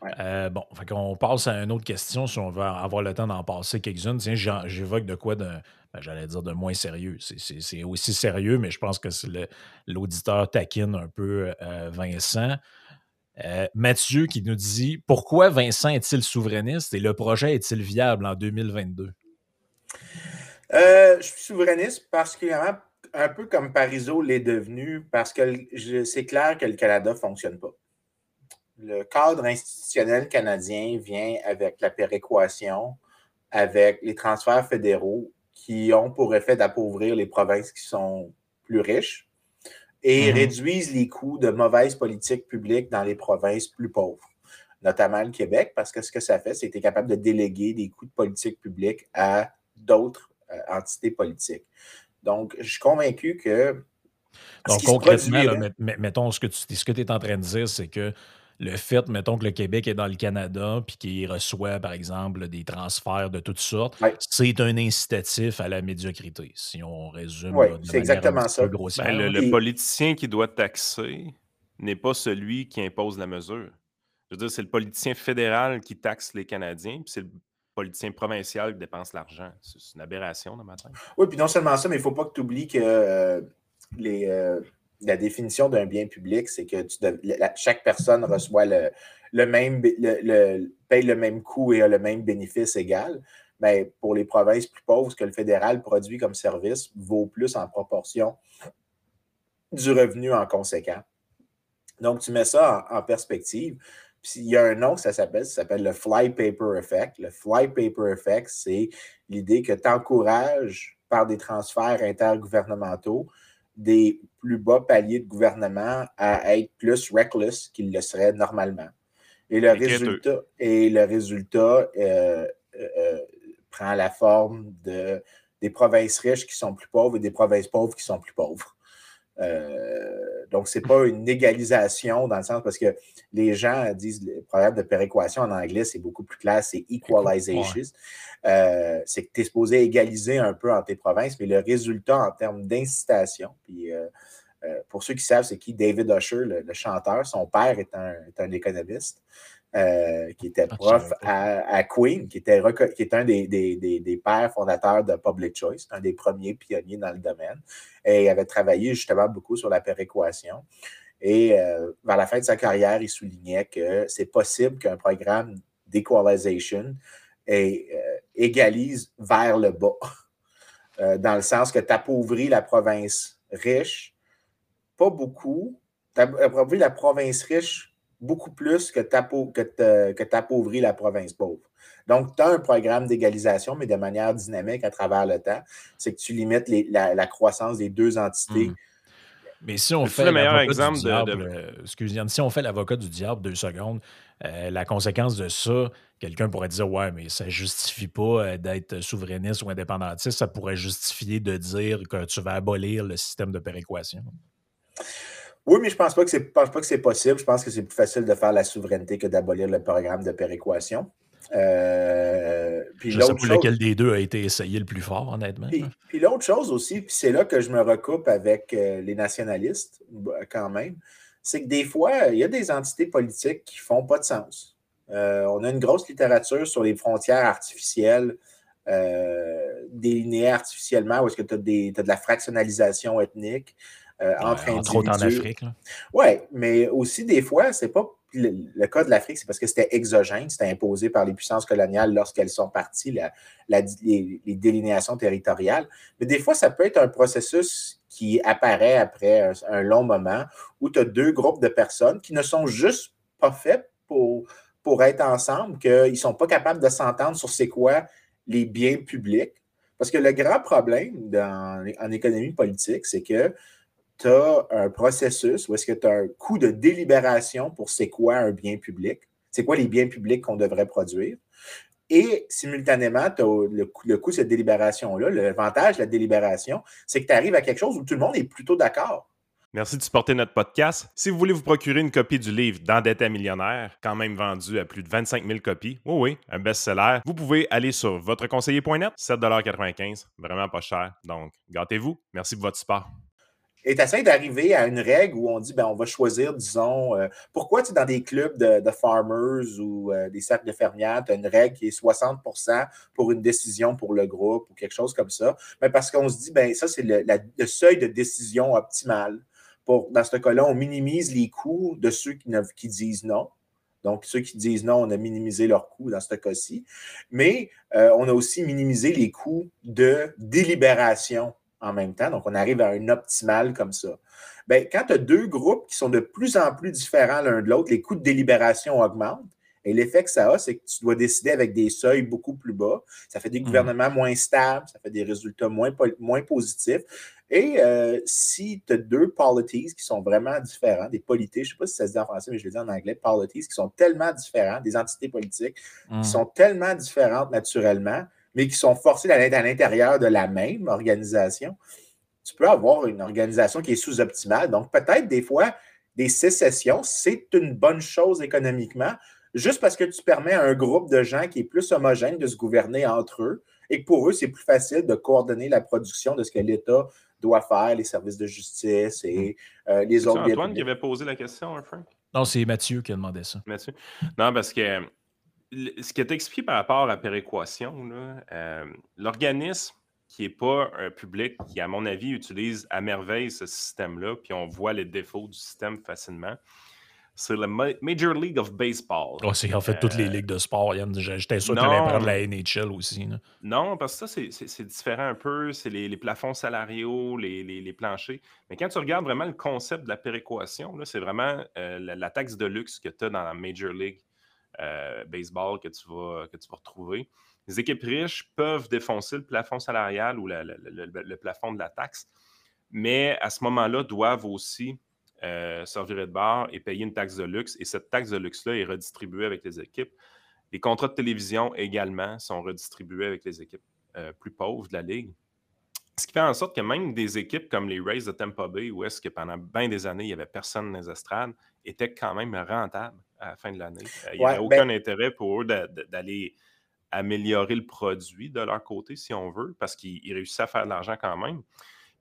Ouais. Euh, bon, fait qu'on passe à une autre question si on veut avoir le temps d'en passer quelques-unes. Tiens, j'évoque de quoi d'un, ben, j'allais dire de moins sérieux. C'est- aussi sérieux, mais je pense que c'est le- l'auditeur taquine un peu euh, Vincent. Euh, Mathieu qui nous dit Pourquoi Vincent est-il souverainiste et le projet est-il viable en 2022 Euh, je suis souverainiste particulièrement un peu comme Parizeau l'est devenu parce que c'est clair que le Canada ne fonctionne pas. Le cadre institutionnel canadien vient avec la péréquation, avec les transferts fédéraux qui ont pour effet d'appauvrir les provinces qui sont plus riches et Mhm. réduisent les coûts de mauvaises politiques publiques dans les provinces plus pauvres, notamment le Québec, parce que ce que ça fait, c'est que tu es capable de déléguer des coûts de politique publique à d'autres euh, entités politiques. Donc, je suis convaincu que. Donc, concrètement, produirait- mettons, ce que tu ce que es en train de dire, c'est que le fait, mettons, que le Québec est dans le Canada puis qu'il reçoit, par exemple, des transferts de toutes sortes, Ouais. c'est un incitatif à la médiocrité, si on résume. De c'est exactement ça. Ben, le, le politicien qui doit taxer n'est pas celui qui impose la mesure. Je veux dire, c'est le politicien fédéral qui taxe les Canadiens, puis c'est le politicien provincial qui dépense l'argent. C'est une aberration dans ma tête. Oui, puis non seulement ça, mais il ne faut pas que tu oublies que euh, euh, la définition d'un bien public, c'est que chaque personne reçoit le, même, le, paye le même coût et a le même bénéfice égal. Mais pour les provinces plus pauvres, ce que le fédéral produit comme service vaut plus en proportion du revenu en conséquent. Donc, tu mets ça en perspective. Puis il y a un nom que ça s'appelle, ça s'appelle le flypaper effect. Le flypaper effect, c'est l'idée que tu encourages par des transferts intergouvernementaux des plus bas paliers de gouvernement à être plus reckless qu'ils le seraient normalement. Et le résultat, et le résultat euh, euh, euh, prend la forme de, des provinces riches qui sont plus pauvres et des provinces pauvres qui sont plus pauvres. Euh, donc, ce n'est pas une égalisation dans le sens parce que les gens disent le problème de péréquation en anglais, c'est beaucoup plus clair, c'est equalization. Euh, c'est que tu es supposé égaliser un peu entre tes provinces, mais le résultat en termes d'incitation, puis euh, pour ceux qui savent, c'est qui? David Usher, le, le chanteur, son père est un, est un économiste. Euh, qui était Ah, prof à, à Queen, qui était, qui est un des, des- des- des pères fondateurs de Public Choice, un des premiers pionniers dans le domaine. Et il avait travaillé justement beaucoup sur la péréquation. Et euh, vers la fin de sa carrière, il soulignait que c'est possible qu'un programme d'equalization euh, égalise vers le bas, [laughs] dans le sens que tu appauvris la province riche, pas beaucoup, tu appauvris la province riche beaucoup plus que t'appauvris la province pauvre. Donc, tu as un programme d'égalisation, mais de manière dynamique à travers le temps. C'est que tu limites les- la, la croissance des deux entités. Mm. Mais si on fait le meilleur l'avocat exemple du diable, de- euh, si on fait l'avocat du diable deux secondes, euh, la conséquence de ça, quelqu'un pourrait dire ouais, mais ça justifie pas euh, d'être souverainiste ou indépendantiste, ça pourrait justifier de dire que tu vas abolir le système de péréquation. Oui, mais je ne pense pas que c'est pense pas que c'est possible. Je pense que c'est plus facile de faire la souveraineté que d'abolir le programme de péréquation. Euh, puis Je sais l'autre pas chose- lequel des deux a été essayé le plus fort, honnêtement. Puis, puis l'autre chose aussi, puis c'est là que je me recoupe avec euh, les nationalistes, bah, quand même, c'est que des fois, il y a des entités politiques qui font pas de sens. Euh, on a une grosse littérature sur les frontières artificielles, euh, délinées artificiellement, où est-ce que tu as, de la fractionnalisation ethnique euh, entre entre autres en. Afrique. Oui, mais aussi des fois, c'est pas le, le cas de l'Afrique, c'est parce que c'était exogène, c'était imposé par les puissances coloniales lorsqu'elles sont parties, la- la- les, les délinéations territoriales. Mais des fois, ça peut être un processus qui apparaît après un, un long moment où tu as deux groupes de personnes qui ne sont juste pas faits pour, pour être ensemble, qu'ils ne sont pas capables de s'entendre sur c'est quoi les biens publics. Parce que le grand problème dans- en économie politique, c'est que tu as un processus où est-ce que tu as un coût de délibération pour c'est quoi un bien public, c'est quoi les biens publics qu'on devrait produire. Et simultanément, tu as le coût de cette délibération-là. L'avantage de la délibération, c'est que tu arrives à quelque chose où tout le monde est plutôt d'accord. Merci de supporter notre podcast. Si vous voulez vous procurer une copie du livre D'endetté à millionnaire, quand même vendu à plus de 25 000 copies, oui, oui, un best-seller, vous pouvez aller sur votreconseiller.net, 7,95 vraiment pas cher. Donc, gâtez-vous. Merci pour votre support. Et tu essaies d'arriver à une règle où on dit, ben, on va choisir, disons, euh, pourquoi tu dans des clubs de, farmers ou euh, des cercles de fermières, tu as une règle qui est 60% pour une décision pour le groupe ou quelque chose comme ça. Mais parce qu'on se dit, ben, ça, c'est le seuil de décision optimal. Pour, dans ce cas-là, on minimise les coûts de ceux qui, ne- qui disent non. Donc, ceux qui disent non, on a minimisé leurs coûts dans ce cas-ci. Mais euh, on a aussi minimisé les coûts de délibération en même temps. Donc, on arrive à un optimal comme ça. Ben, quand tu as deux groupes qui sont de plus en plus différents l'un de l'autre, les coûts de délibération augmentent. Et l'effet que ça a, c'est que tu dois décider avec des seuils beaucoup plus bas. Ça fait des gouvernements moins stables, ça fait des résultats moins, po- moins positifs. Et euh, si tu as deux polities qui sont vraiment différents, des polités, je ne sais pas si ça se dit en français, mais je le dis en anglais, polities, qui sont tellement différents, des entités politiques qui sont tellement différentes naturellement, mais qui sont forcées d'aller à l'intérieur de la même organisation, tu peux avoir une organisation qui est sous-optimale. Donc, peut-être des fois, des sécessions, c'est une bonne chose économiquement, juste parce que tu permets à un groupe de gens qui est plus homogène de se gouverner entre eux et que pour eux, c'est plus facile de coordonner la production de ce que l'État doit faire, les services de justice et euh, les C'est autres biens Antoine qui avait posé la question, hein, Frank? Non, c'est Mathieu qui a demandé ça. Mathieu? Non, parce que ce qui est expliqué par rapport à péréquation, euh, l'organisme qui n'est pas un public qui, à mon avis, utilise à merveille ce système-là, puis on voit les défauts du système facilement. C'est le Ma- Major League of Baseball. Ouais, c'est en fait toutes les Euh, ligues de sport. Yann. J'étais sûr que tu allais prendre la NHL aussi. là. Non, parce que ça, c'est- différent un peu. C'est les, les plafonds salariaux, les, les- les planchers. Mais quand tu regardes vraiment le concept de la péréquation, c'est vraiment euh, la, la taxe de luxe que tu as dans la Major League euh, Baseball que tu, vas, que tu vas retrouver. Les équipes riches peuvent défoncer le plafond salarial ou le, plafond de la taxe, mais à ce moment-là, doivent aussi euh, se revirer de bord et payer une taxe de luxe. Et cette taxe de luxe-là est redistribuée avec les équipes. Les contrats de télévision également sont redistribués avec les équipes euh, plus pauvres de la Ligue. Ce qui fait en sorte que même des équipes comme les Rays de Tampa Bay, où est-ce que pendant bien des années, il n'y avait personne dans les estrades, étaient quand même rentables à la fin de l'année. Euh, il n'y Ouais, avait aucun intérêt pour eux d'aller améliorer le produit de leur côté, si on veut, parce qu'ils ils réussissaient à faire de l'argent quand même.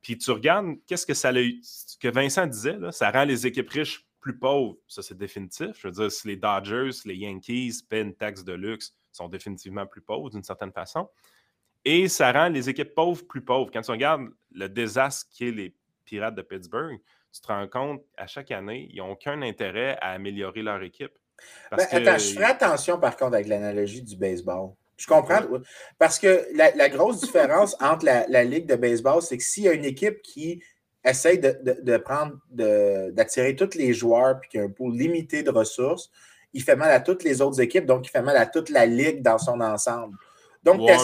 Puis tu regardes, qu'est-ce que ça a eu, ce que Vincent disait, là, ça rend les équipes riches plus pauvres. Ça, c'est définitif. Je veux dire, si les Dodgers, les Yankees paient une taxe de luxe, sont définitivement plus pauvres d'une certaine façon. Et ça rend les équipes pauvres plus pauvres. Quand tu regardes le désastre qu'est les Pirates de Pittsburgh, tu te rends compte à chaque année, ils n'ont aucun intérêt à améliorer leur équipe. Parce Ben, que- attends, je ferai attention par contre avec l'analogie du baseball. Je comprends. Parce que la, la grosse différence [laughs] entre la, la ligue de baseball, c'est que s'il y a une équipe qui essaye de, de- de prendre, de- d'attirer tous les joueurs puis qui a un pool limité de ressources, il fait mal à toutes les autres équipes, donc il fait mal à toute la ligue dans son ensemble. Donc, Ouais,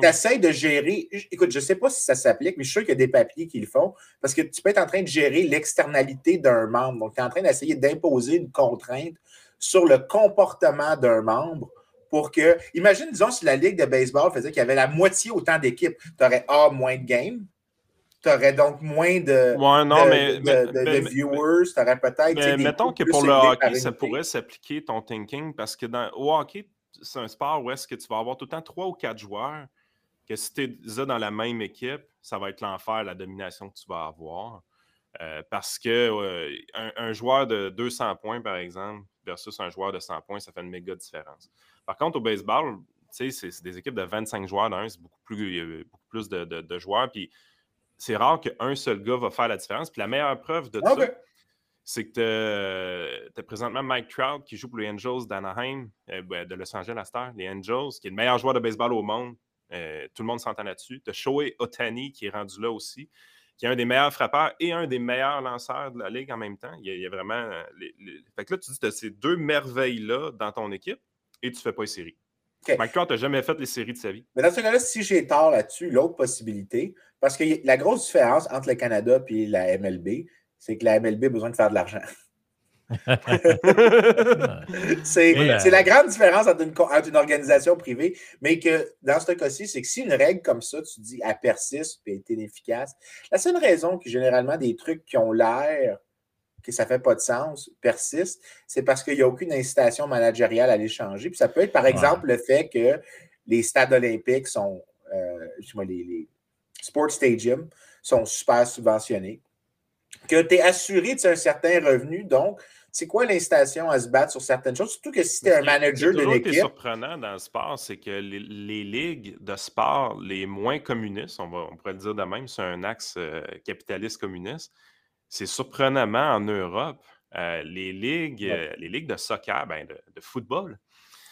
tu essaies de gérer. Écoute, je ne sais pas si ça s'applique, mais je suis sûr qu'il y a des papiers qui le font. Parce que tu peux être en train de gérer l'externalité d'un membre. Donc, tu es en train d'essayer d'imposer une contrainte sur le comportement d'un membre pour que. Imagine, disons, si la Ligue de baseball faisait qu'il y avait la moitié autant d'équipes. Tu aurais A, moins de games. Tu aurais donc moins de, Ouais, non, de, mais, de- mais- de- mais- de viewers. Tu aurais peut-être. Mais mettons que pour le hockey, ça pourrait s'appliquer ton thinking parce que dans, au hockey, c'est un sport où est-ce que tu vas avoir tout le temps trois ou quatre joueurs que si tu es dans la même équipe, ça va être l'enfer, la domination que tu vas avoir. Euh, parce que euh, un, un joueur de 200 points, par exemple, versus un joueur de 100 points, ça fait une méga différence. Par contre, au baseball, tu sais, c'est c'est des équipes de 25 joueurs d'un, c'est beaucoup plus, beaucoup plus de, de- de joueurs. Puis c'est rare qu'un seul gars va faire la différence. Puis la meilleure preuve de OK. ça, c'est que tu as présentement Mike Trout qui joue pour les Angels d'Anaheim, euh, ben, de Los Angeles à heure, les Angels, qui est le meilleur joueur de baseball au monde. Euh, tout le monde s'entend là-dessus. Tu as Shohei Otani qui est rendu là aussi, qui est un des meilleurs frappeurs et un des meilleurs lanceurs de la ligue en même temps. Il y a, il y a vraiment. euh, les- les- Fait que là, tu dis tu as ces deux merveilles-là dans ton équipe et tu ne fais pas les séries. Mike Trout n'a jamais fait les séries de sa vie. Mais dans ce cas-là, si j'ai tort là-dessus, l'autre possibilité, parce que la grosse différence entre le Canada et la MLB, c'est que la MLB a besoin de faire de l'argent. [laughs] C'est la grande différence entre une, co- entre une organisation privée, mais que dans ce cas-ci, c'est que si une règle comme ça, tu dis, elle persiste et est inefficace, la seule raison que généralement des trucs qui ont l'air que ça ne fait pas de sens persistent, c'est parce qu'il n'y a aucune incitation managériale à les changer. Puis ça peut être, par exemple, le fait que les stades olympiques sont, euh, les, les sports stadiums sont super subventionnés, que tu es assuré de un certain revenu, donc c'est quoi l'incitation à se battre sur certaines choses? Surtout que si tu es un Ce qui- manager ce qui équipe. surprenant dans le sport, c'est que les, les ligues de sport les moins communistes, on, va, on pourrait le dire de même, c'est un axe euh, capitaliste communiste, c'est surprenamment en Europe, euh, les, ligues, Ouais. euh, les ligues de soccer, ben, de, de football,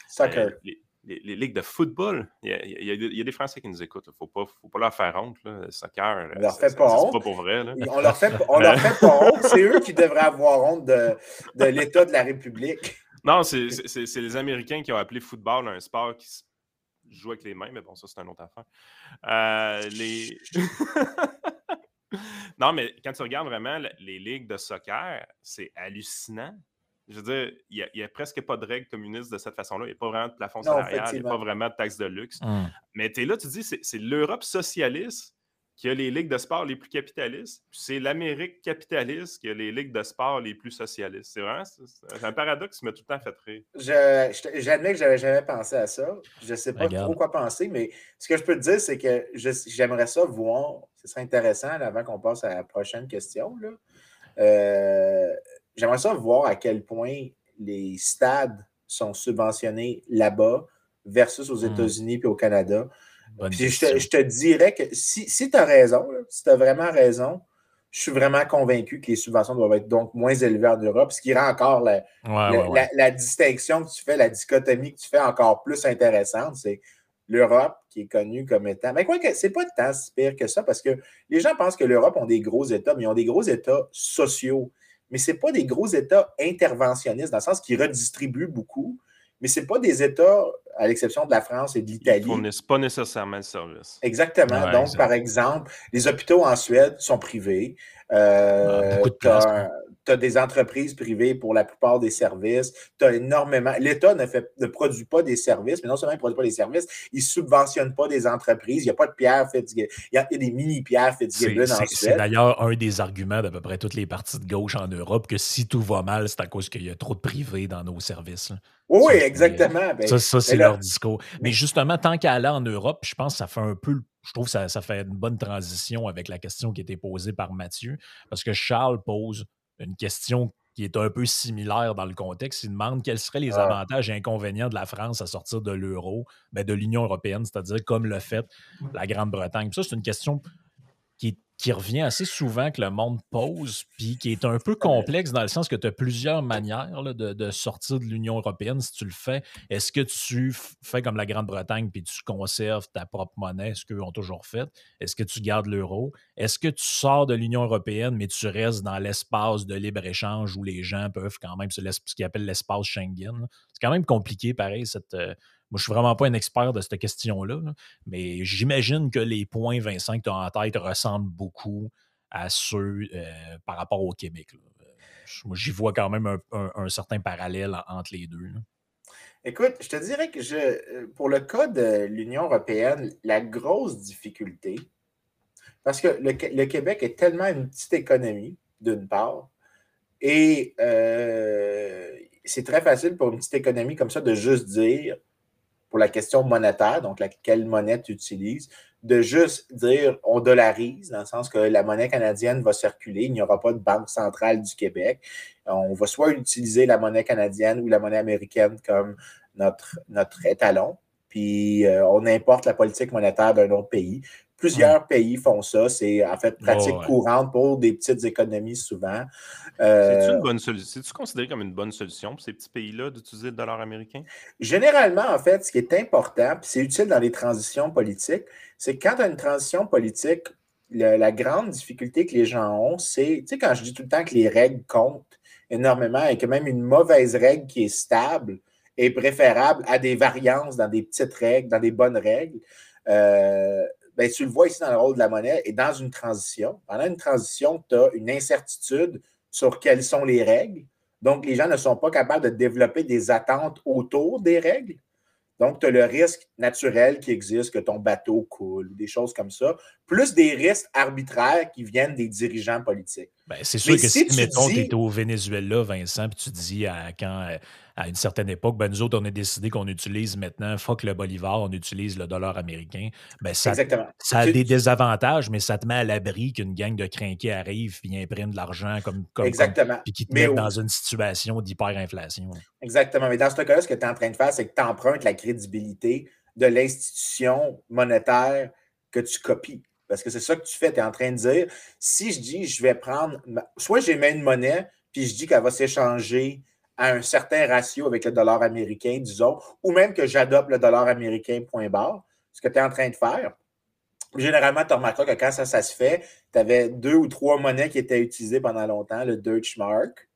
Soccer. les, les- les ligues de football, il y, a, il y a des- il y a des Français qui nous écoutent, il ne faut pas, faut pas leur faire honte. Là. Le soccer, On leur ça- fait pas honte. pas pour vrai. là. On leur fait, on leur fait pas honte. C'est eux qui devraient avoir honte de, de l'État de la République. Non, c'est c'est- c'est- c'est les Américains qui ont appelé football un sport qui se joue avec les mains, mais bon, ça, c'est une autre affaire. Euh, les... [laughs] non, mais quand tu regardes vraiment le- les ligues de soccer, c'est hallucinant. Je veux dire, il n'y a, presque pas de règles communistes de cette façon-là. Il n'y a pas vraiment de plafond Non, salarial, il n'y a pas vraiment de taxe de luxe. Hum. Mais tu es là, tu dis, c'est c'est l'Europe socialiste qui a les ligues de sport les plus capitalistes, puis c'est l'Amérique capitaliste qui a les ligues de sport les plus socialistes. C'est vraiment un paradoxe qui m'a tout le temps fait rire. Je- je- J'admets que j'avais jamais pensé à ça. Je ne sais pas Regarde. trop quoi penser, mais ce que je peux te dire, c'est que j'aimerais ça voir. Ce serait intéressant là, avant qu'on passe à la prochaine question. là. Euh, j'aimerais ça voir à quel point les stades sont subventionnés là-bas versus aux Hmm. États-Unis et au Canada. Bonne Puis je te, je te dirais que si, si tu as raison, là, si tu as vraiment raison, je suis vraiment convaincu que les subventions doivent être donc moins élevées en Europe, ce qui rend encore la, Ouais, la, ouais, ouais. la- la distinction que tu fais, la dichotomie que tu fais encore plus intéressante. C'est l'Europe qui est connue comme étant. Mais quoi que c'est pas tant si pire que ça parce que les gens pensent que l'Europe ont des gros États, mais ils ont des gros États sociaux. Mais ce pas des gros États interventionnistes, dans le sens qu'ils redistribuent beaucoup, mais ce pas des États, à l'exception de la France et de Ils l'Italie. ne fournissent pas nécessairement le service. Exactement. Ouais, Donc, par exemple, les hôpitaux en Suède sont privés. Euh, Ah, tu as, des entreprises privées pour la plupart des services. Tu as énormément. L'État ne, fait, ne produit pas des services, mais non seulement il ne produit pas des services, il ne subventionne pas des entreprises. Il n'y a pas de Pierre Fitzgibbon. Il y a, il y a des C'est- mini-Pierre Fitzgibbon en C'est c'est Suède. d'ailleurs un des arguments d'à peu près toutes les parties de gauche en Europe que si tout va mal, c'est à cause qu'il y a trop de privés dans nos services. là. Oui, Ça, exactement. Ben, ça, ça, c'est là- leur discours. Mais justement, tant qu'à aller en Europe, je pense que ça fait un peu. Je trouve que ça, ça fait une bonne transition avec la question qui a été posée par Mathieu, parce que Charles pose une question qui est un peu similaire dans le contexte. Il demande quels seraient les Ah. avantages et inconvénients de la France à sortir de l'euro, ben, de l'Union européenne, c'est-à-dire comme le fait la Grande-Bretagne. Ça, c'est une question qui, qui revient assez souvent que le monde pose, puis qui est un peu complexe dans le sens que tu as plusieurs manières là, de, de sortir de l'Union européenne si tu le fais. Est-ce que tu fais comme la Grande-Bretagne puis tu conserves ta propre monnaie, ce qu'eux ont toujours fait? Est-ce que tu gardes l'euro? Est-ce que tu sors de l'Union européenne, mais tu restes dans l'espace de libre-échange où les gens peuvent quand même, c'est ce qu'ils appellent l'espace Schengen? Quand même compliqué, pareil, euh, moi, je suis vraiment pas un expert de cette question-là, là, mais j'imagine que les points, Vincent, que tu as en tête ressemblent beaucoup à ceux euh, par rapport au Québec. Euh, Moi, j'y vois quand même un, certain parallèle en- entre les deux. Écoute, je te dirais que pour le cas de l'Union européenne, la grosse difficulté, parce que le, Qué- le Québec est tellement une petite économie, d'une part, et c'est très facile pour une petite économie comme ça de juste dire, pour la question monétaire, donc la- quelle monnaie tu utilises, de juste dire on dollarise, dans le sens que la monnaie canadienne va circuler, il n'y aura pas de banque centrale du Québec. On va soit utiliser la monnaie canadienne ou la monnaie américaine comme notre, notre étalon, puis euh, on importe la politique monétaire d'un autre pays. Plusieurs pays font ça. C'est en fait pratique ouais. courante pour des petites économies souvent. C'est-tu Euh, une bonne solution? C'est-tu considéré comme une bonne solution pour ces petits pays-là d'utiliser le dollar américain? Généralement, en fait, ce qui est important, puis c'est utile dans les transitions politiques, c'est que quand tu as une transition politique, le- la grande difficulté que les gens ont, c'est, tu sais, quand je dis tout le temps que les règles comptent énormément et que même une mauvaise règle qui est stable est préférable à des variances dans des petites règles, dans des bonnes règles, euh, ben, tu le vois ici dans le rôle de la monnaie et dans une transition. Pendant une transition, tu as une incertitude sur quelles sont les règles. Donc, les gens ne sont pas capables de développer des attentes autour des règles. Donc, tu as le risque naturel qui existe, que ton bateau coule, des choses comme ça, plus des risques arbitraires qui viennent des dirigeants politiques. Ben, c'est sûr Mais que si tu mettons, dis- tu es au Venezuela, Vincent, puis tu dis à, quand, euh, à une certaine époque, ben, nous autres, on a décidé qu'on utilise maintenant, fuck le bolivar, on utilise le dollar américain. Ben, ça, Exactement. ça a Tu- des désavantages, mais ça te met à l'abri qu'une gang de crinqués arrive puis imprime de l'argent comme, comme, Exactement. comme- puis qui te au- dans une situation d'hyperinflation. Exactement. Mais dans ce cas-là, ce que tu es en train de faire, c'est que tu empruntes la crédibilité de l'institution monétaire que tu copies. Parce que c'est ça que tu fais. Tu es en train de dire, si je dis, je vais prendre, ma- soit j'émets une monnaie, puis je dis qu'elle va s'échanger à un certain ratio avec le dollar américain, disons, ou même que j'adopte le dollar américain, point barre, ce que tu es en train de faire. Généralement, tu remarqueras que quand ça, ça se fait, tu avais deux ou trois monnaies qui étaient utilisées pendant longtemps, le Deutschmark,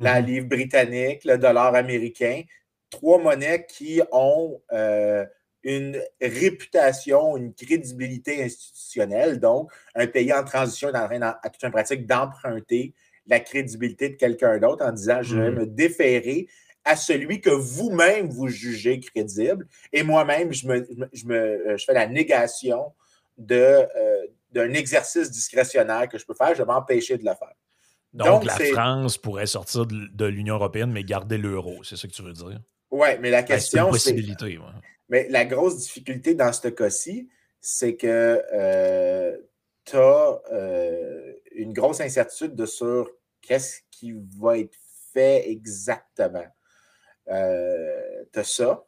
la Mhm. livre britannique, le dollar américain, trois monnaies qui ont euh, une réputation, une crédibilité institutionnelle. Donc, un pays en transition est en train, à toute une pratique, d'emprunter la crédibilité de quelqu'un d'autre en disant je vais Mhm. me déférer à celui que vous-même vous jugez crédible. Et moi-même, je, me, je me- je me- euh, fais la négation de, euh, d'un exercice discrétionnaire que je peux faire. Je vais m'empêcher de le faire. Donc, Donc, la France pourrait sortir de, de l'Union européenne, mais garder l'euro. C'est ça que tu veux dire? Oui, mais la Ben, c'est une question, c'est. possibilité. ouais. Mais la grosse difficulté dans ce cas-ci, c'est que tu as une grosse incertitude de sur qu'est-ce qui va être fait exactement. tu as ça.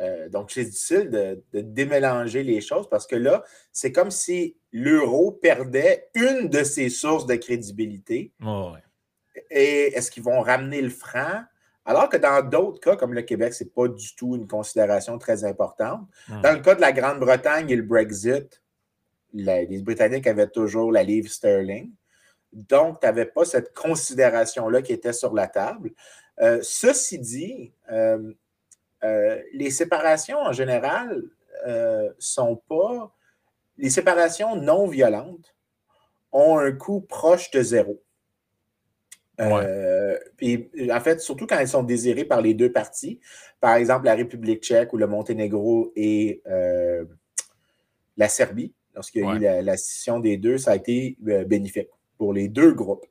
Euh, donc, c'est difficile de, de démélanger les choses parce que là, c'est comme si l'euro perdait une de ses sources de crédibilité. Ouais. Et est-ce qu'ils vont ramener le franc? Alors que dans d'autres cas, comme le Québec, ce n'est pas du tout une considération très importante. Hmm. Dans le cas de la Grande-Bretagne et le Brexit, la- les Britanniques avaient toujours la livre sterling. Donc, tu n'avais pas cette considération-là qui était sur la table. Euh, ceci dit, euh, euh, les séparations en général sont pas. Les séparations non violentes ont un coût proche de zéro. Puis, en fait, surtout quand elles sont désirées par les deux parties, par exemple la République tchèque ou le Monténégro et la Serbie, lorsqu'il y a Ouais. eu la, la scission des deux, ça a été euh, bénéfique pour les deux groupes.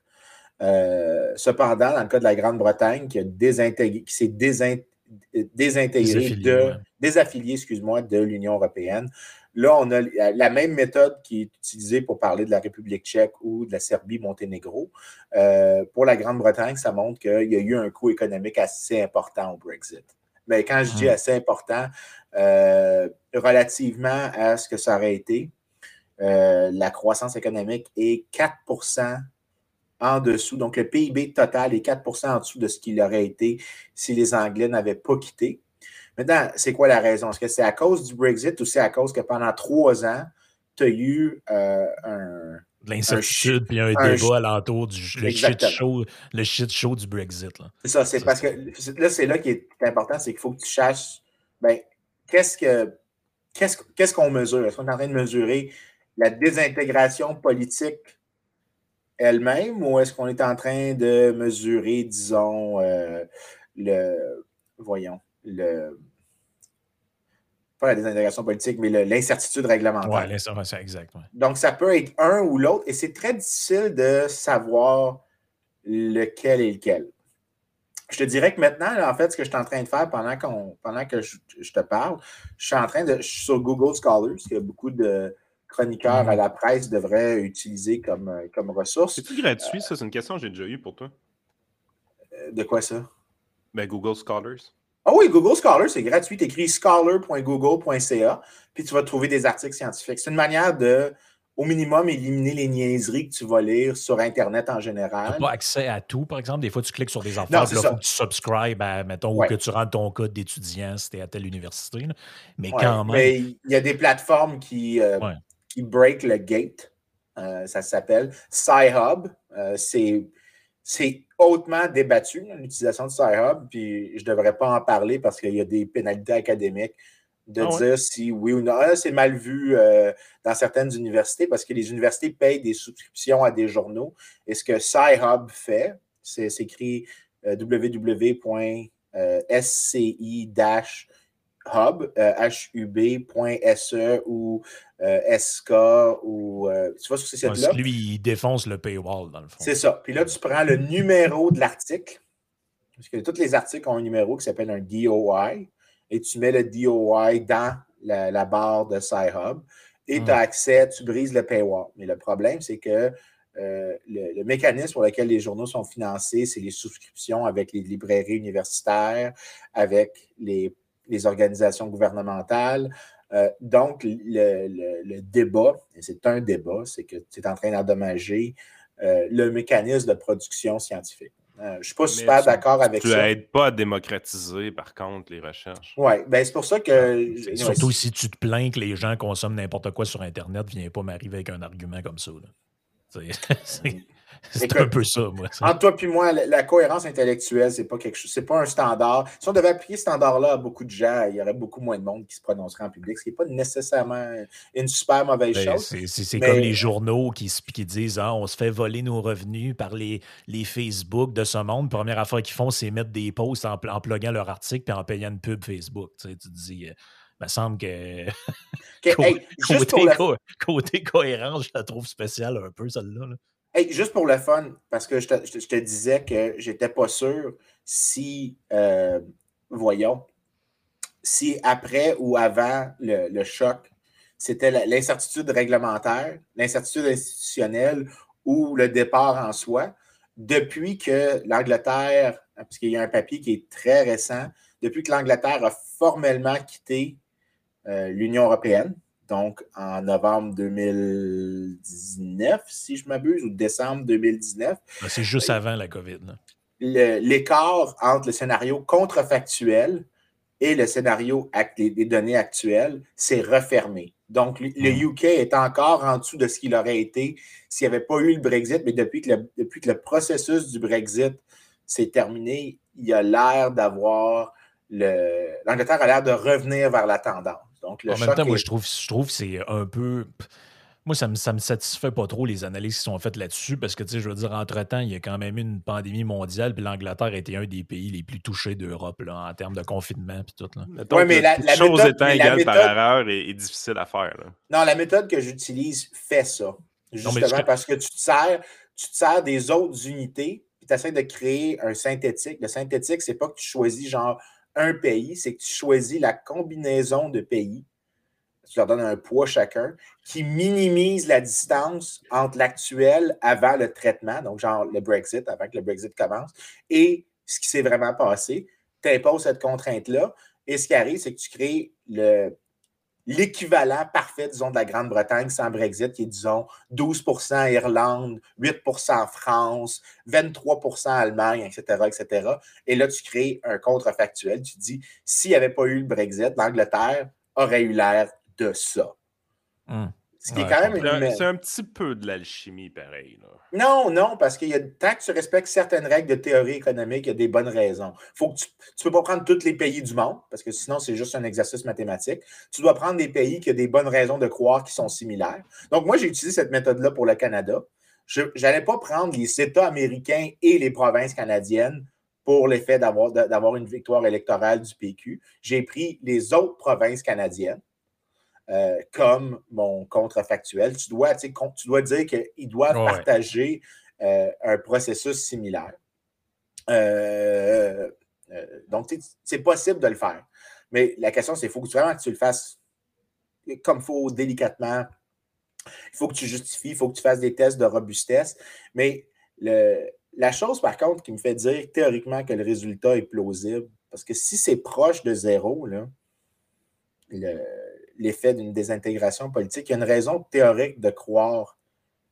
Euh, cependant, dans le cas de la Grande-Bretagne, qui, désintégré- s'est désin- désintégrée Désaffilié, de, ouais. désaffilié, excuse-moi, de l'Union européenne. Là, on a la même méthode qui est utilisée pour parler de la République tchèque ou de la Serbie-Monténégro. Euh, pour la Grande-Bretagne, ça montre qu'il y a eu un coût économique assez important au Brexit. Mais quand je dis Hmm. assez important, euh, relativement à ce que ça aurait été, euh, la croissance économique est 4% en dessous. Donc, le PIB total est 4% en dessous de ce qu'il aurait été si les Anglais n'avaient pas quitté. Maintenant, c'est quoi la raison? Est-ce que c'est à cause du Brexit ou c'est à cause que pendant trois ans, tu as eu euh, un. De L'incertitude, puis un, un débat alentour du le shit, show, le shit show du Brexit. C'est ça, c'est parce que là, c'est là qui est important, c'est qu'il faut que tu cherches, ben, qu'est-ce que qu'est-ce qu'est-ce qu'on mesure? Est-ce qu'on est en train de mesurer la désintégration politique elle-même ou est-ce qu'on est en train de mesurer, disons, euh, le, voyons, le, pas la désintégration politique, mais l'incertitude réglementaire? Ouais, l'insurrection, exact. ouais. Donc, ça peut être un ou l'autre et c'est très difficile de savoir lequel est lequel. Je te dirais que maintenant, en fait, ce que je suis en train de faire pendant, qu'on, pendant que je, je te parle, je suis en train de. Je suis sur Google Scholars, que beaucoup de chroniqueurs à la presse devraient utiliser comme, euh, comme ressource. C'est-tu gratuit, ça? C'est une question que j'ai déjà eue pour toi. Euh, De quoi ça? Ben, Google Scholars. Ah oui, Google Scholar, c'est gratuit. Tu écris scholar.google.ca, puis tu vas trouver des articles scientifiques. C'est une manière de, au minimum, éliminer les niaiseries que tu vas lire sur Internet en Tu général. n'as pas accès à tout, par exemple? Des fois, tu cliques sur des là, il faut que tu subscribes à, mettons, Ouais. ou que tu rentres ton code d'étudiant si tu es à telle université. là. Mais Ouais, quand même. Mais il y a des plateformes qui, euh, Ouais. Qui break le gate. Euh, ça s'appelle Sci-Hub. Euh, c'est, hautement débattu, l'utilisation de Sci-Hub. Puis je ne devrais pas en parler parce qu'il y a des pénalités académiques de Ah ouais? dire si oui ou non. Ah, c'est mal vu euh, dans certaines universités parce que les universités payent des subscriptions à des journaux. Et ce que Sci-Hub fait, c'est s'écrit euh, www.sci-hub, euh, hub.se ou euh, SK ou euh, tu vas sur ces sites-là. lui, il défonce le paywall, dans le fond. C'est ça. Puis là, tu prends le numéro de l'article, parce que tous les articles ont un numéro qui s'appelle un DOI, et tu mets le DOI dans la, la barre de Sci-Hub, et tu as Hmm. accès, tu brises le paywall. Mais le problème, c'est que euh, le, le mécanisme pour lequel les journaux sont financés, c'est les souscriptions avec les librairies universitaires, avec les, les organisations gouvernementales. Euh, donc, le, le- le débat, et c'est un débat, c'est que tu es en train d'endommager euh, le mécanisme de production scientifique. Euh, je ne suis pas Mais super tu- d'accord avec Tu ça. n'aides pas à démocratiser, par contre, les recherches. Oui, ben c'est pour ça que. Ouais, Surtout si tu te plains que les gens consomment n'importe quoi sur Internet, viens pas m'arriver avec un argument comme ça. là. [laughs] [laughs] C'est un peu ça, moi. ça. Entre toi et moi, la, la cohérence intellectuelle, c'est pas quelque chose, c'est pas un standard. Si on devait appliquer ce standard-là à beaucoup de gens, il y aurait beaucoup moins de monde qui se prononcerait en public, ce qui n'est pas nécessairement une super mauvaise Ben, chose. c'est mais- comme les journaux qui, qui disent ah, on se fait voler nos revenus par les, les Facebook de ce monde. Première affaire qu'ils font, c'est mettre des posts en, en pluguant leur article puis en payant une pub Facebook. Tu, sais, tu te dis, euh, me semble que [laughs] hey, côté, côté cohérence, je la trouve spéciale un peu, celle-là. Juste pour le fun, parce que je te, disais que j'étais pas sûr si, euh, voyons, si après ou avant le, choc, c'était l'incertitude réglementaire, l'incertitude institutionnelle ou le départ en soi, depuis que l'Angleterre, parce qu'il y a un papier qui est très récent, depuis que l'Angleterre a formellement quitté euh, l'Union européenne, donc en novembre 2019, si je m'abuse, ou décembre 2019. Ben, C'est juste avant la COVID. l'écart entre le scénario contrefactuel et le scénario des, données actuelles s'est refermé. Donc, le, le UK est encore en dessous de ce qu'il aurait été s'il n'y avait pas eu le Brexit, mais depuis que le, depuis que le processus du Brexit s'est terminé, il y a l'air d'avoir le. L'Angleterre a l'air de revenir vers la tendance. Donc, le En même temps, moi, je trouve, je trouve que c'est un peu. Moi, ça me, ça me satisfait pas trop les analyses qui sont faites là-dessus parce que, tu sais, je veux dire, entre-temps, il y a quand même eu une pandémie mondiale, puis l'Angleterre était un des pays les plus touchés d'Europe là, en termes de confinement, puis tout. Là. Mettons Ouais, que mais la- la chose méthode- étant mais la égale par erreur est, est difficile à faire. là. Non, la méthode que j'utilise fait ça. Non, Justement je- parce que tu te sers, tu te sers des autres unités, puis tu essaies de créer un synthétique. Le synthétique, c'est pas que tu choisis genre un pays, c'est que tu choisis la combinaison de pays. Tu leur donnes un poids chacun qui minimise la distance entre l'actuel avant le traitement, donc genre le Brexit, avant que le Brexit commence, et ce qui s'est vraiment passé. Tu imposes cette contrainte-là. Et ce qui arrive, c'est que tu crées le, l'équivalent parfait, disons, de la Grande-Bretagne sans Brexit, qui est, disons, 12% Irlande, 8% France, 23% Allemagne, etc., etc. Et là, tu crées un contrefactuel. Tu dis, s'il n'y avait pas eu le Brexit, l'Angleterre aurait eu l'air de ça. Hum. Ce qui Ouais, est quand même C'est un, une... c'est un petit peu de l'alchimie, pareil. là. Non, non, parce y a tant que tu respectes certaines règles de théorie économique, il y a des bonnes raisons. Faut que tu ne peux pas prendre tous les pays du monde, parce que sinon, c'est juste un exercice mathématique. Tu dois prendre des pays qui ont des bonnes raisons de croire qui sont similaires. Donc, moi, j'ai utilisé cette méthode-là pour le Canada. Je n'allais pas prendre les États américains et les provinces canadiennes pour l'effet d'avoir une victoire électorale du PQ. J'ai pris les autres provinces canadiennes euh, comme mon contrefactuel. Tu dois, tu dois dire qu'ils doivent Ouais, partager euh, un processus similaire. Euh, donc, c'est possible de le faire. Mais la question, c'est qu'il faut vraiment que tu le fasses comme il faut, délicatement. Il faut que tu justifies, il faut que tu fasses des tests de robustesse. Mais le- la chose, par contre, qui me fait dire théoriquement que le résultat est plausible, parce que si c'est proche de zéro, là, le- l'effet d'une désintégration politique, il y a une raison théorique de croire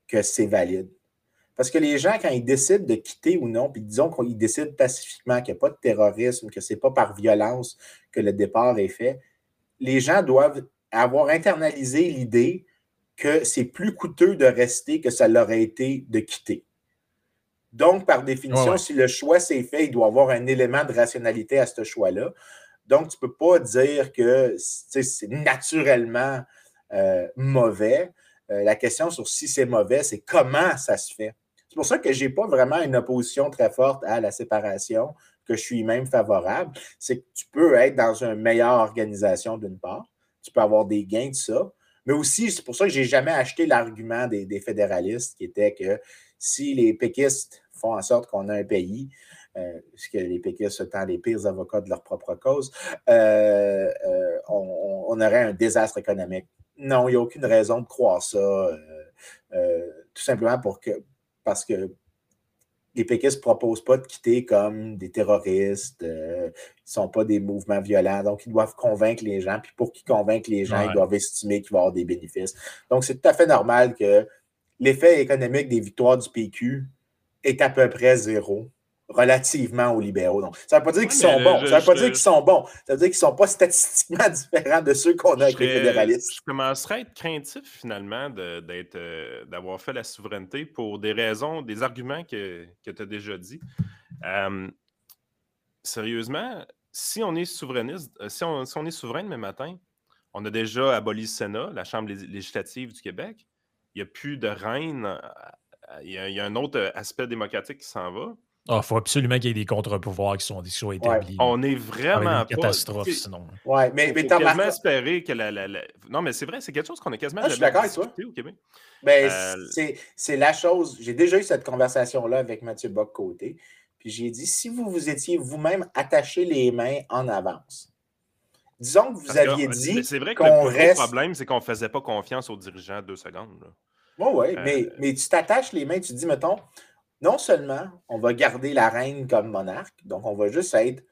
que c'est valide. Parce que les gens, quand ils décident de quitter ou non, puis disons qu'ils décident pacifiquement qu'il n'y a pas de terrorisme, que ce n'est pas par violence que le départ est fait, les gens doivent avoir internalisé l'idée que c'est plus coûteux de rester que ça l'aurait été de quitter. Donc, par définition, Ouais, ouais. si le choix s'est fait, il doit y avoir un élément de rationalité à ce choix-là. Donc, tu ne peux pas dire que c'est naturellement euh, mauvais. Euh, la question sur si c'est mauvais, c'est comment ça se fait. C'est pour ça que je n'ai pas vraiment une opposition très forte à la séparation, que je suis même favorable. C'est que tu peux être dans une meilleure organisation d'une part, tu peux avoir des gains de ça, mais aussi, c'est pour ça que je n'ai jamais acheté l'argument des, des fédéralistes qui était que si les péquistes font en sorte qu'on a un pays, euh, puisque les péquistes étant les pires avocats de leur propre cause, euh, euh, on, on aurait un désastre économique. Non, il n'y a aucune raison de croire ça, tout simplement pour que, parce que les péquistes ne proposent pas de quitter comme des terroristes, euh, ils ne sont pas des mouvements violents, donc ils doivent convaincre les gens, puis pour qu'ils convainquent les gens, Ouais. ils doivent estimer qu'il va y avoir des bénéfices. Donc, c'est tout à fait normal que l'effet économique des victoires du PQ est à peu près zéro relativement aux libéraux. Donc, ça ne veut pas dire qu'ils sont bons. je- ça ne veut pas je- dire qu'ils sont bons. Ça veut dire qu'ils ne sont pas statistiquement [laughs] différents de ceux qu'on a avec les fédéralistes. je commencerais à être craintif finalement d'être, euh, d'avoir fait la souveraineté pour des raisons, des arguments que, tu as déjà dit. Euh, sérieusement, si on est souverainiste, euh, si on, si on est souverain demain matin, on a déjà aboli le Sénat, la Chambre lég- législative du Québec. Il n'y a plus de reine. Il y, a, il y a un autre aspect démocratique qui s'en va. Il Ah, faut absolument qu'il y ait des contre-pouvoirs qui, sont, qui soient établis. On est vraiment une catastrophe, sinon. Ouais, mais, mais quasiment espérer que la, la- la- Non, mais c'est vrai, c'est quelque chose qu'on a quasiment Ah, je suis d'accord avec toi. au Québec. Ben, Euh, c'est- c'est la chose. J'ai déjà eu cette conversation-là avec Mathieu Bock-Côté. Puis j'ai dit si vous vous étiez vous-même attaché les mains en avance, disons que vous Parce aviez euh, dit. C'est vrai que qu'on le plus reste- gros problème, c'est qu'on ne faisait pas confiance aux dirigeants deux secondes. Oui, oui, Euh, mais, mais tu t'attaches les mains, tu dis, mettons, non seulement on va garder la reine comme monarque, donc on va juste être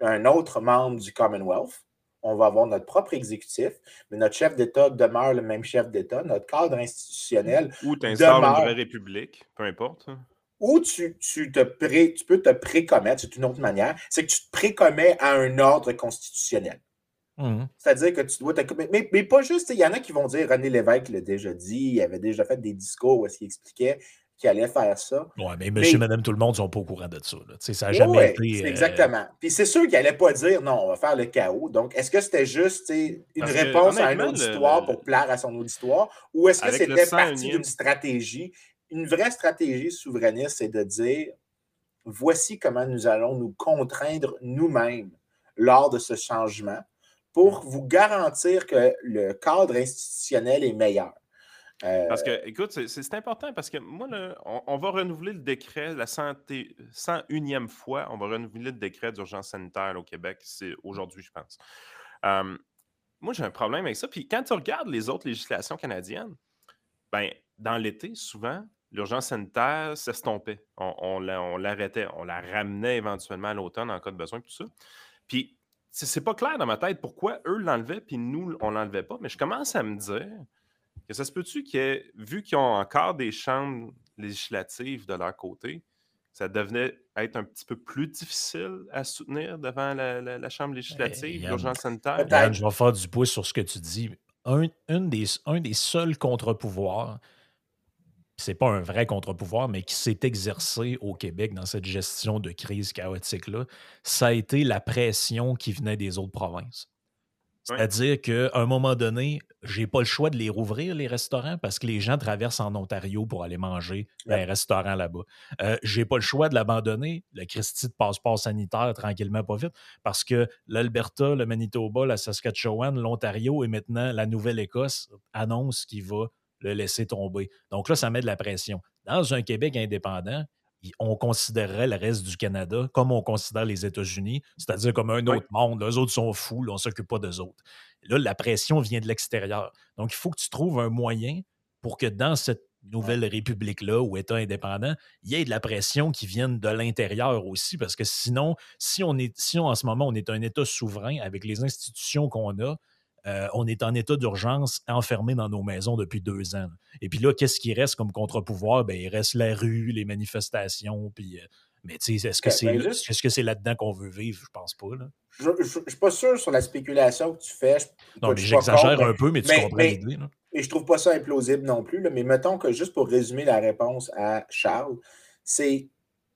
un autre membre du Commonwealth. On va avoir notre propre exécutif, mais notre chef d'État demeure le même chef d'État. Notre cadre institutionnel Ou tu instaures une vraie république, peu importe. hein. ou tu, tu te pré, tu peux te précommettre, c'est une autre manière, c'est que tu te précommets à un ordre constitutionnel. Mhm. C'est-à-dire que tu dois te. Mais, mais- mais pas juste, il y en a qui vont dire, René Lévesque l'a déjà dit, il avait déjà fait des discours où est-ce qu'il expliquait qu'il allait faire ça. Ouais, mais monsieur, Mais- madame, tout le monde sont pas au courant de ça. là. Ça n'a jamais ouais, été. euh, Exactement. Puis c'est sûr qu'il n'allait pas dire non, on va faire le chaos. Donc, est-ce que c'était juste une Parce que, réponse à un auditoire le- pour plaire à son auditoire ou est-ce que c'était 101e partie d'une stratégie? Une vraie stratégie souverainiste, c'est de dire voici comment nous allons nous contraindre nous-mêmes lors de ce changement pour vous garantir que le cadre institutionnel est meilleur. Euh, Parce que, écoute, c'est- important parce que moi, là, on, on va renouveler le décret, la santé, 101e fois, on va renouveler le décret d'urgence sanitaire au Québec. C'est aujourd'hui, je pense. Euh, moi, j'ai un problème avec ça. Puis quand tu regardes les autres législations canadiennes, ben, dans l'été, souvent, l'urgence sanitaire s'estompait. On, on la- on l'arrêtait. On la ramenait éventuellement à l'automne en cas de besoin, tout ça. Puis, c'est pas clair dans ma tête pourquoi eux l'enlevaient, puis nous, on l'enlevait pas. Mais je commence à me dire que ça se peut-tu que, vu qu'ils ont encore des chambres législatives de leur côté, ça devenait être un petit peu plus difficile à soutenir devant la, la- la Chambre législative, Yann, l'urgence sanitaire? Yann, je vais faire du pouce sur ce que tu dis. Un, une des, un des seuls contre-pouvoirs, c'est pas un vrai contre-pouvoir, mais qui s'est exercé au Québec dans cette gestion de crise chaotique-là, ça a été la pression qui venait des autres provinces. Oui. C'est-à-dire qu'à un moment donné, j'ai pas le choix de les rouvrir, les restaurants, parce que les gens traversent en Ontario pour aller manger dans Yep. un restaurant là-bas. Euh, j'ai pas le choix de l'abandonner, le Christie de passeport sanitaire, tranquillement, pas vite, parce que l'Alberta, le Manitoba, la Saskatchewan, l'Ontario et maintenant la Nouvelle-Écosse annoncent qu'il va le laisser tomber. Donc là, ça met de la pression. Dans un Québec indépendant, on considérerait le reste du Canada comme on considère les États-Unis, c'est-à-dire comme un Oui. autre monde. Les autres sont fous, là, on ne s'occupe pas d'eux autres. Là, la pression vient de l'extérieur. Donc, il faut que tu trouves un moyen pour que dans cette nouvelle république-là ou État indépendant, il y ait de la pression qui vienne de l'intérieur aussi, parce que sinon, si on est, si on, en ce moment on est un État souverain avec les institutions qu'on a, euh, on est en état d'urgence enfermé dans nos maisons depuis deux ans. Et puis là, qu'est-ce qui reste comme contre-pouvoir? Ben, il reste la rue, les manifestations, puis. euh, mais tu sais, est-ce que c'est ben juste- que c'est là-dedans qu'on veut vivre? Je pense pas. Là. Je ne suis pas sûr sur la spéculation que tu fais. Je- Non, mais j'exagère un peu, mais tu mais- comprends l'idée. Et je trouve pas ça implausible non plus. là, mais mettons que juste pour résumer la réponse à Charles, c'est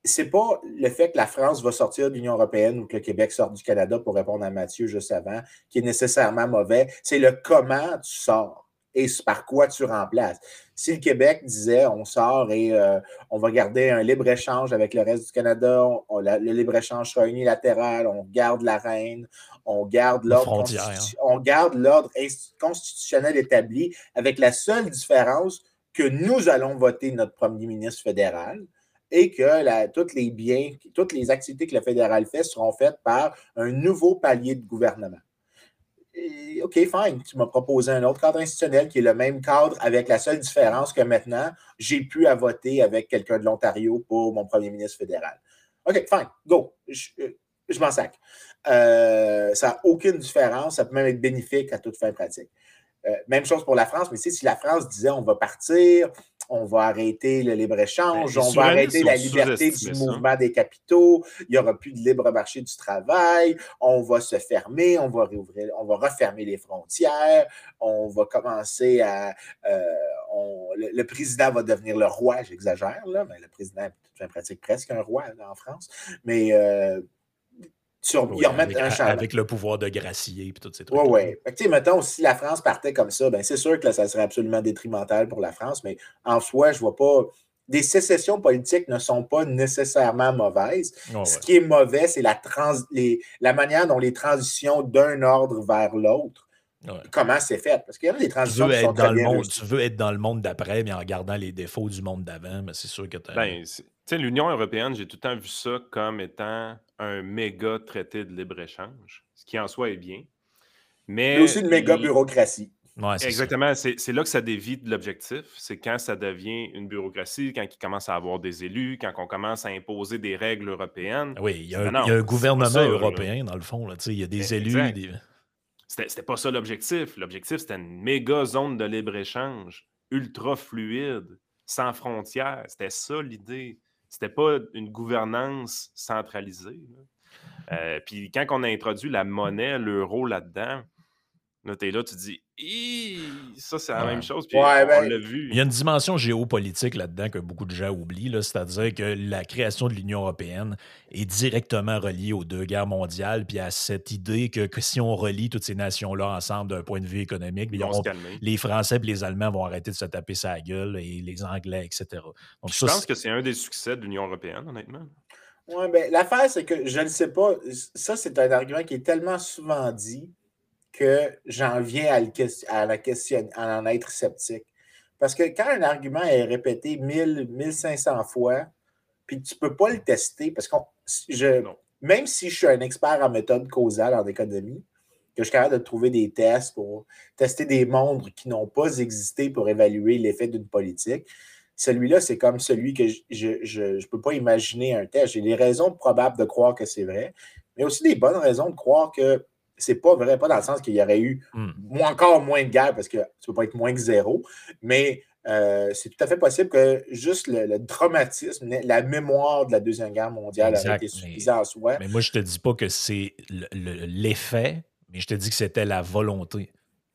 c'est pas le fait que la France va sortir de l'Union européenne ou que le Québec sorte du Canada pour répondre à Mathieu juste avant qui est nécessairement mauvais. C'est le comment tu sors et par quoi tu remplaces. Si le Québec disait on sort et euh, on va garder un libre-échange avec le reste du Canada, on- on- la- le libre-échange sera unilatéral, on garde la reine, on garde l'ordre on garde constitutionnel établi avec la seule différence que nous allons voter notre premier ministre fédéral et que tous les biens, toutes les activités que le fédéral fait seront faites par un nouveau palier de gouvernement. OK, fine. Tu m'as proposé un autre cadre institutionnel qui est le même cadre avec la seule différence que maintenant, j'ai pu voter avec quelqu'un de l'Ontario pour mon premier ministre fédéral. OK, fine. Go. Je, m'en sac. Euh, ça n'a aucune différence. Ça peut même être bénéfique à toute fin pratique. Euh, même chose pour la France, mais si la France disait on va partir, on va arrêter le libre-échange, Ben, on va arrêter la liberté du ça. mouvement des capitaux, il n'y aura plus de libre marché du travail, on va se fermer, on va réouvrir, on va refermer les frontières, on va commencer à. euh, on- le, le président va devenir le roi, j'exagère, là, mais le président pratique presque un roi là, en France. Mais euh, tu rem- Oui, ils remettent avec, un changement. avec le pouvoir de gracier et tous ces trucs. Oui, oui. Fait que, tu sais, mettons, si la France partait comme ça, ben, c'est sûr que là, ça serait absolument détrimental pour la France, mais en soi, je vois pas. Des sécessions politiques ne sont pas nécessairement mauvaises. Ce qui est mauvais, c'est la, trans... les... la manière dont les transitions d'un ordre vers l'autre, Ouais. comment c'est fait. Parce qu'il y a des Tu transitions veux, qui sont être dans très le bien monde, tu veux être dans le monde d'après, mais en gardant les défauts du monde d'avant, mais c'est sûr que tu Ben, c'est- tu sais, l'Union européenne, j'ai tout le temps vu ça comme étant un méga traité de libre-échange, ce qui en soi est bien. Mais Il y a aussi une méga bureaucratie. Ouais, c'est ça. Exactement, c'est c'est là que ça dévie de l'objectif. C'est quand ça devient une bureaucratie, quand il commence à avoir des élus, quand on commence à imposer des règles européennes. Oui, il y a un, non, il y a un c'est pas gouvernement ça, là. européen, dans le fond. Là, tu sais, il y a des élus. Des- C'était c'était pas ça l'objectif. L'objectif, c'était une méga zone de libre-échange, ultra fluide, sans frontières. C'était ça l'idée. C'était pas une gouvernance centralisée. Euh, Puis quand on a introduit la monnaie, l'euro là-dedans, là, t'es là, tu dis, ça, c'est la Ouais. même chose. Puis Ouais, on, ben, l'a vu. Il y a une dimension géopolitique là-dedans que beaucoup de gens oublient, c'est-à-dire que la création de l'Union européenne est directement reliée aux deux guerres mondiales, puis à cette idée que, que si on relie toutes ces nations-là ensemble d'un point de vue économique, se les Français et les Allemands vont arrêter de se taper sa gueule, et les Anglais, etc. Donc, Je ça, pense que c'est un des succès de l'Union européenne, honnêtement. Ouais, ben, l'affaire, c'est que je ne sais pas. Ça, c'est un argument qui est tellement souvent dit que j'en viens à, le ques- à la question, à en être sceptique. Parce que quand un argument est répété 1000, 1500 fois, puis tu ne peux pas le tester, parce que je, même si je suis un expert en méthode causale en économie, que je suis capable de trouver des tests pour tester des mondes qui n'ont pas existé pour évaluer l'effet d'une politique, celui-là, c'est comme celui que je ne peux pas imaginer un test. J'ai des raisons probables de croire que c'est vrai, mais aussi des bonnes raisons de croire que c'est pas vrai, pas dans le sens qu'il y aurait eu Hmm. encore moins de guerre, parce que tu peux pas être moins que zéro, mais euh, c'est tout à fait possible que juste le, le traumatisme, la mémoire de la Deuxième Guerre mondiale aurait été suffisant en soi. Mais moi, je te dis pas que c'est le- le- l'effet, mais je te dis que c'était la volonté.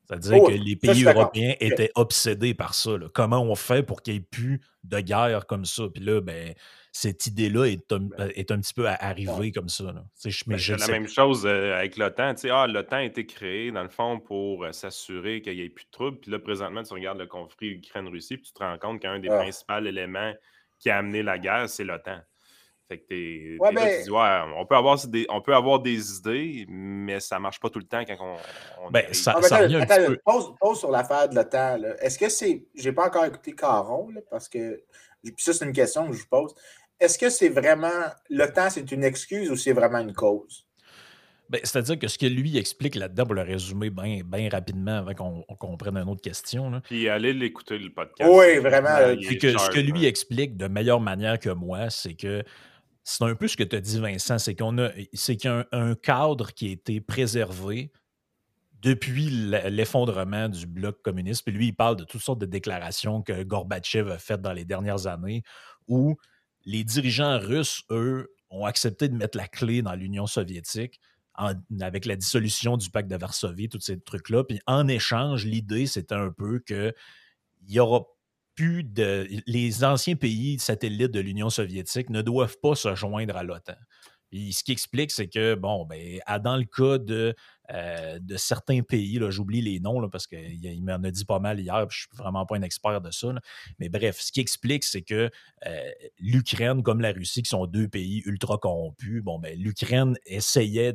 C'est-à-dire Oh, que les pays européens étaient obsédés par ça. là. Comment on fait pour qu'il n'y ait plus de guerre comme ça? Puis là, ben, cette idée-là est, un, est un petit peu à arriver comme ça. là. Tu sais, je- mais Ben, je c'est la sais- même chose euh, avec l'OTAN. Tu sais, ah, l'OTAN a été créé, dans le fond, pour euh, s'assurer qu'il n'y ait plus de troubles. Puis là, présentement, tu regardes le conflit Ukraine-Russie, puis tu te rends compte qu'un des Ah. principaux éléments qui a amené la guerre, c'est l'OTAN. Fait que t'es, Ouais, t'es là, ben- tu dis, ouais, on peut, avoir des, on peut avoir des idées, mais ça marche pas tout le temps quand on. on Ben, ça- Ah, mais attends, revient un attends, petit peu. pause, pause sur l'affaire de l'OTAN. là. Est-ce que c'est. J'ai pas encore écouté Caron, là, parce que. Puis ça, c'est une question que je vous pose. Est-ce que c'est vraiment. L'OTAN, c'est une excuse ou c'est vraiment une cause? Ben, C'est-à-dire que ce que lui explique là-dedans, pour le résumer bien rapidement avant qu'on on comprenne une autre question, là, Puis allez l'écouter, le podcast. Oui, vraiment, est que ce que lui hein. explique de meilleure manière que moi, c'est que c'est un peu ce que tu as dit, Vincent, c'est qu'on a c'est qu'il y a un, un cadre qui a été préservé depuis l'effondrement du bloc communiste. Puis lui, il parle de toutes sortes de déclarations que Gorbatchev a faites dans les dernières années où les dirigeants russes, eux, ont accepté de mettre la clé dans l'Union soviétique avec la dissolution du pacte de Varsovie, tous ces trucs-là. Puis en échange, l'idée, c'était un peu que il y aura plus de. Les anciens pays satellites de l'Union soviétique ne doivent pas se joindre à l'OTAN. Et ce qui explique, c'est que, bon, ben, dans le cas de, euh, de certains pays, j'oublie les noms parce qu'il il m'en a dit pas mal hier, puis je suis vraiment pas un expert de ça. Mais bref, ce qui explique, c'est que euh, l'Ukraine, comme la Russie, qui sont deux pays ultra corrompus, bon, ben, l'Ukraine essayait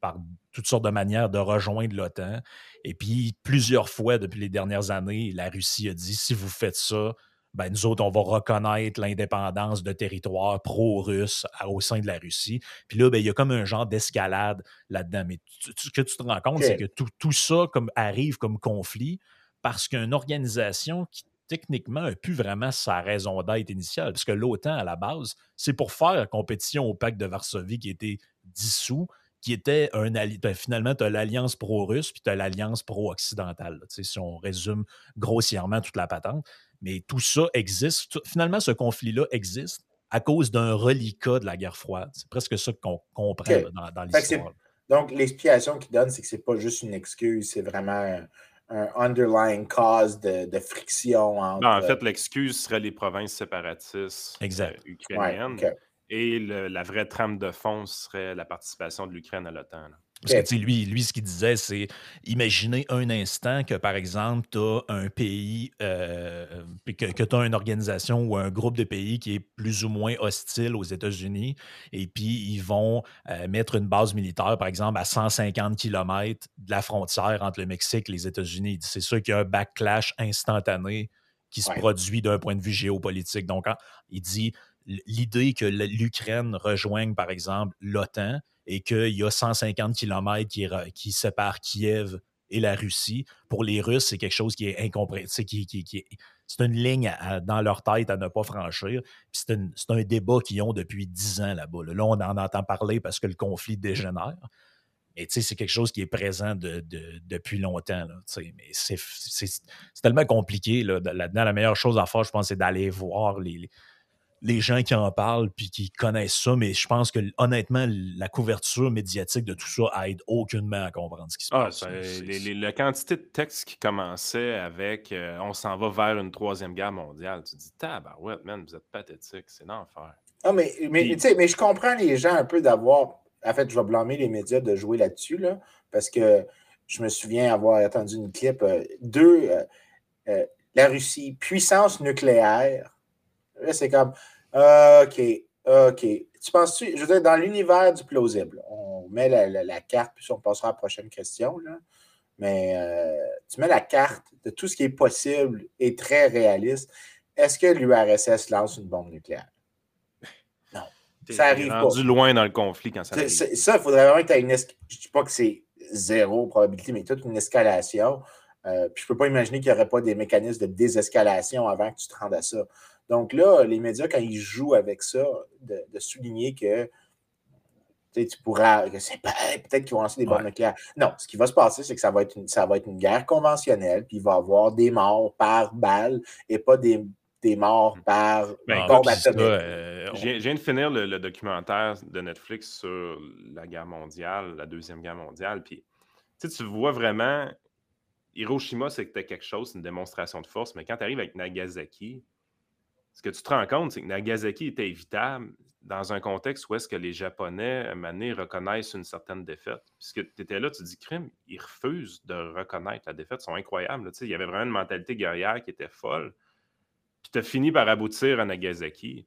par toutes sortes de manières de rejoindre l'OTAN. Et puis, plusieurs fois depuis les dernières années, la Russie a dit si vous faites ça, ben, nous autres, on va reconnaître l'indépendance de territoires pro-russes au sein de la Russie. Puis là, ben, il y a comme un genre d'escalade là-dedans. Mais tu- tu- ce que tu te rends compte, c'est que tout, tout ça comme, arrive comme conflit parce qu'une organisation qui techniquement n'a plus vraiment sa raison d'être initiale. Parce que l'OTAN, à la base, c'est pour faire compétition au pacte de Varsovie qui été dissous, qui était un ben, finalement, tu as l'alliance pro-russe puis tu as l'alliance pro-occidentale. Si on résume grossièrement toute la patente. Mais tout ça existe. Finalement, ce conflit-là existe à cause d'un reliquat de la guerre froide. C'est presque ça qu'on comprend dans, l'histoire. Donc, l'explication qu'il donne, c'est que c'est pas juste une excuse, c'est vraiment un, un underlying cause de, de friction entre. Ben, en fait, l'excuse serait les provinces séparatistes Exact. euh, ouais, ukrainiennes. Et le- la vraie trame de fond serait la participation de l'Ukraine à l'OTAN. Parce que, Ok. tu sais, lui, lui, ce qu'il disait, c'est imaginez un instant que, par exemple, tu as un pays, euh, que, tu as une organisation ou un groupe de pays qui est plus ou moins hostile aux États-Unis, et puis ils vont euh, mettre une base militaire, par exemple, à 150 km de la frontière entre le Mexique et les États-Unis. C'est sûr qu'il y a un backlash instantané qui se Ouais. produit d'un point de vue géopolitique. Donc, il dit l'idée que l'Ukraine rejoigne, par exemple, l'OTAN, et qu'il y a 150 km qui, séparent Kiev et la Russie. Pour les Russes, c'est quelque chose qui est incompréhensible, c'est une ligne dans leur tête à ne pas franchir. C'est un débat qu'ils ont depuis dix ans là-bas. là. On en entend parler parce que le conflit dégénère. Mais c'est quelque chose qui est présent de- de- depuis longtemps. Mais c'est tellement compliqué. Là, De- là-dedans, la meilleure chose à faire, je pense, c'est d'aller voir les- les gens qui en parlent puis qui connaissent ça. Mais je pense que honnêtement, la couverture médiatique de tout ça aide aucunement à comprendre ce qui se Ah, passe. C'est- les- les- la quantité de textes qui commençait avec euh, on s'en va vers une troisième guerre mondiale, tu te dis tabarouette, man, vous êtes pathétique, c'est l'enfer. Ah, mais, mais, Puis- tu sais, mais je comprends les gens un peu d'avoir. En fait, je vais blâmer les médias de jouer là-dessus, là, parce que je me souviens avoir entendu une clip. euh, deux, euh, euh, la Russie, puissance nucléaire. Là, c'est comme, OK, OK. Tu penses-tu, je veux dire, dans l'univers du plausible, on met la, la- la carte, puis on passera à la prochaine question, là. Mais euh, tu mets la carte de tout ce qui est possible et très réaliste. Est-ce que l'URSS lance une bombe nucléaire? [laughs] T'es- Ça arrive pas. rendu loin dans le conflit quand ça arrive. Ça, il faudrait vraiment que tu aies une. es- Je ne dis pas que c'est zéro probabilité, mais toute une escalation. Euh, puis je ne peux pas imaginer qu'il n'y aurait pas des mécanismes de désescalation avant que tu te rendes à ça. Donc là, les médias, quand ils jouent avec ça, de, de souligner que tu sais, tu pourras. que c'est pas- [laughs] Peut-être qu'ils vont lancer des bombes Ouais. nucléaires. Non, ce qui va se passer, c'est que ça va, être une, ça va être une guerre conventionnelle, puis il va y avoir des morts par balle et pas des, des morts par Ben, bombe atomique. euh, on- Je viens, de finir le, le documentaire de Netflix sur la guerre mondiale, la deuxième guerre mondiale. Puis, tu vois vraiment, Hiroshima, c'était quelque chose, c'est une démonstration de force. Mais quand tu arrives avec Nagasaki, ce que tu te rends compte, c'est que Nagasaki était évitable dans un contexte où est-ce que les Japonais, à un reconnaissent une certaine défaite. Puisque tu étais là, tu dis, crime, ils refusent de reconnaître la défaite, ils sont incroyables. il y avait vraiment une mentalité guerrière qui était folle. Puis tu as fini par aboutir à Nagasaki.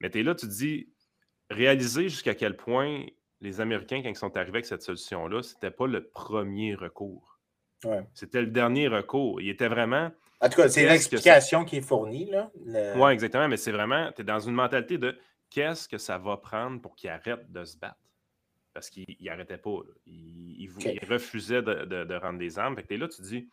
Mais tu es là, tu te dis, réaliser jusqu'à quel point les Américains, quand ils sont arrivés avec cette solution-là, c'était pas le premier recours. Ouais. C'était le dernier recours. Il était vraiment. En tout cas, c'est l'explication qui est fournie. Là. Le- Oui, exactement, mais c'est vraiment. Tu es dans une mentalité de qu'est-ce que ça va prendre pour qu'ils arrêtent de se battre? Parce qu'ils n'arrêtaient pas. là. Ils refusaient de, de- de rendre des armes. Fait que tu es là, tu te dis.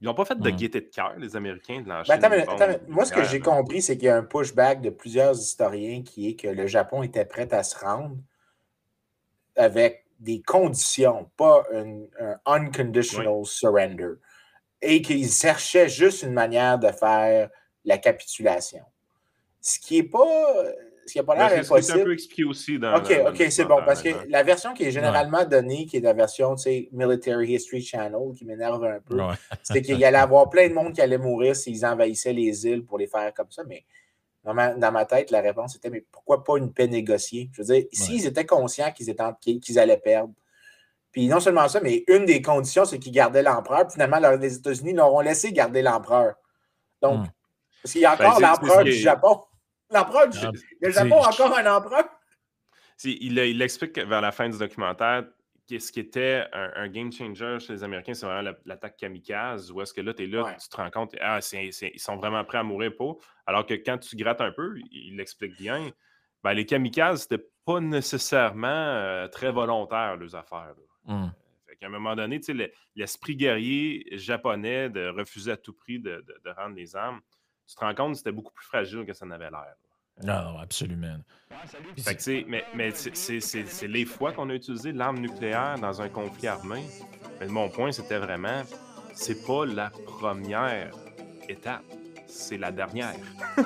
Ils n'ont pas fait de Mhm. gaieté de cœur, les Américains, de lâcher Ben, attends, des mais- attends, mais bombes moi, ce que j'ai compris, c'est qu'il y a un pushback de plusieurs historiens qui est que le Japon était prêt à se rendre avec des conditions, pas un, un unconditional surrender. Et qu'ils cherchaient juste une manière de faire la capitulation. Ce qui n'est pas. Ce qui n'a pas Ben, l'air c'est ce qui est un impossible. peu expliqué aussi dans. OK, dans OK, c'est bon. Parce que la version qui est généralement donnée, qui est la version, tu sais, Military History Channel, qui m'énerve un peu, Ouais. c'était qu'il y allait avoir plein de monde qui allait mourir s'ils envahissaient les îles pour les faire comme ça. Mais dans ma, dans ma tête, la réponse était mais pourquoi pas une paix négociée? Je veux dire, s'ils étaient conscients qu'ils étaient en- qu'ils qu'ils allaient perdre. Puis non seulement ça, mais une des conditions, c'est qu'ils gardaient l'empereur. Puis finalement, leur- les États-Unis leur ont laissé garder l'empereur. Donc, Hmm. parce qu'il y a Ben, encore l'empereur du Japon. L'empereur du Ah, Le c'est- Japon a encore un empereur. Il, il explique que vers la fin du documentaire qu'est-ce qui était un, un game changer chez les Américains, c'est vraiment la- l'attaque kamikaze, où est-ce que là, tu es là, Ouais. tu te rends compte, ah, ils sont vraiment prêts à mourir pour. Alors que quand tu grattes un peu, il l'explique bien, ben, les kamikazes, c'était pas nécessairement euh, très volontaire, leurs affaires. là. Hum. Fait qu'à un moment donné, tu sais, le- l'esprit guerrier japonais de refuser à tout prix de, de- de rendre les armes, tu te rends compte que c'était beaucoup plus fragile que ça n'avait l'air. Non, non, absolument. Fait que, mais, c'est les fois qu'on a utilisé l'arme nucléaire dans un conflit armé. Mais mon point, c'était vraiment, c'est pas la première étape, c'est la dernière. [laughs]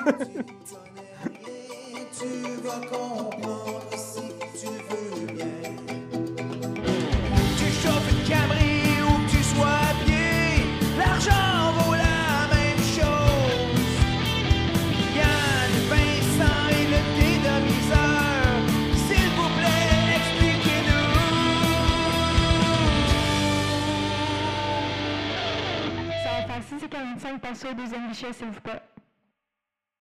Tu vas comprendre vous.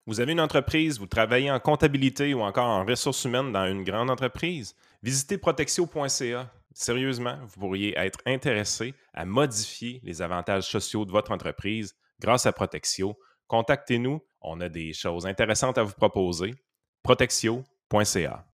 Vous avez une entreprise, vous travaillez en comptabilité ou encore en ressources humaines dans une grande entreprise, visitez protexio.ca. Sérieusement, vous pourriez être intéressé à modifier les avantages sociaux de votre entreprise grâce à Protexio. Contactez-nous, on a des choses intéressantes à vous proposer. protexio.ca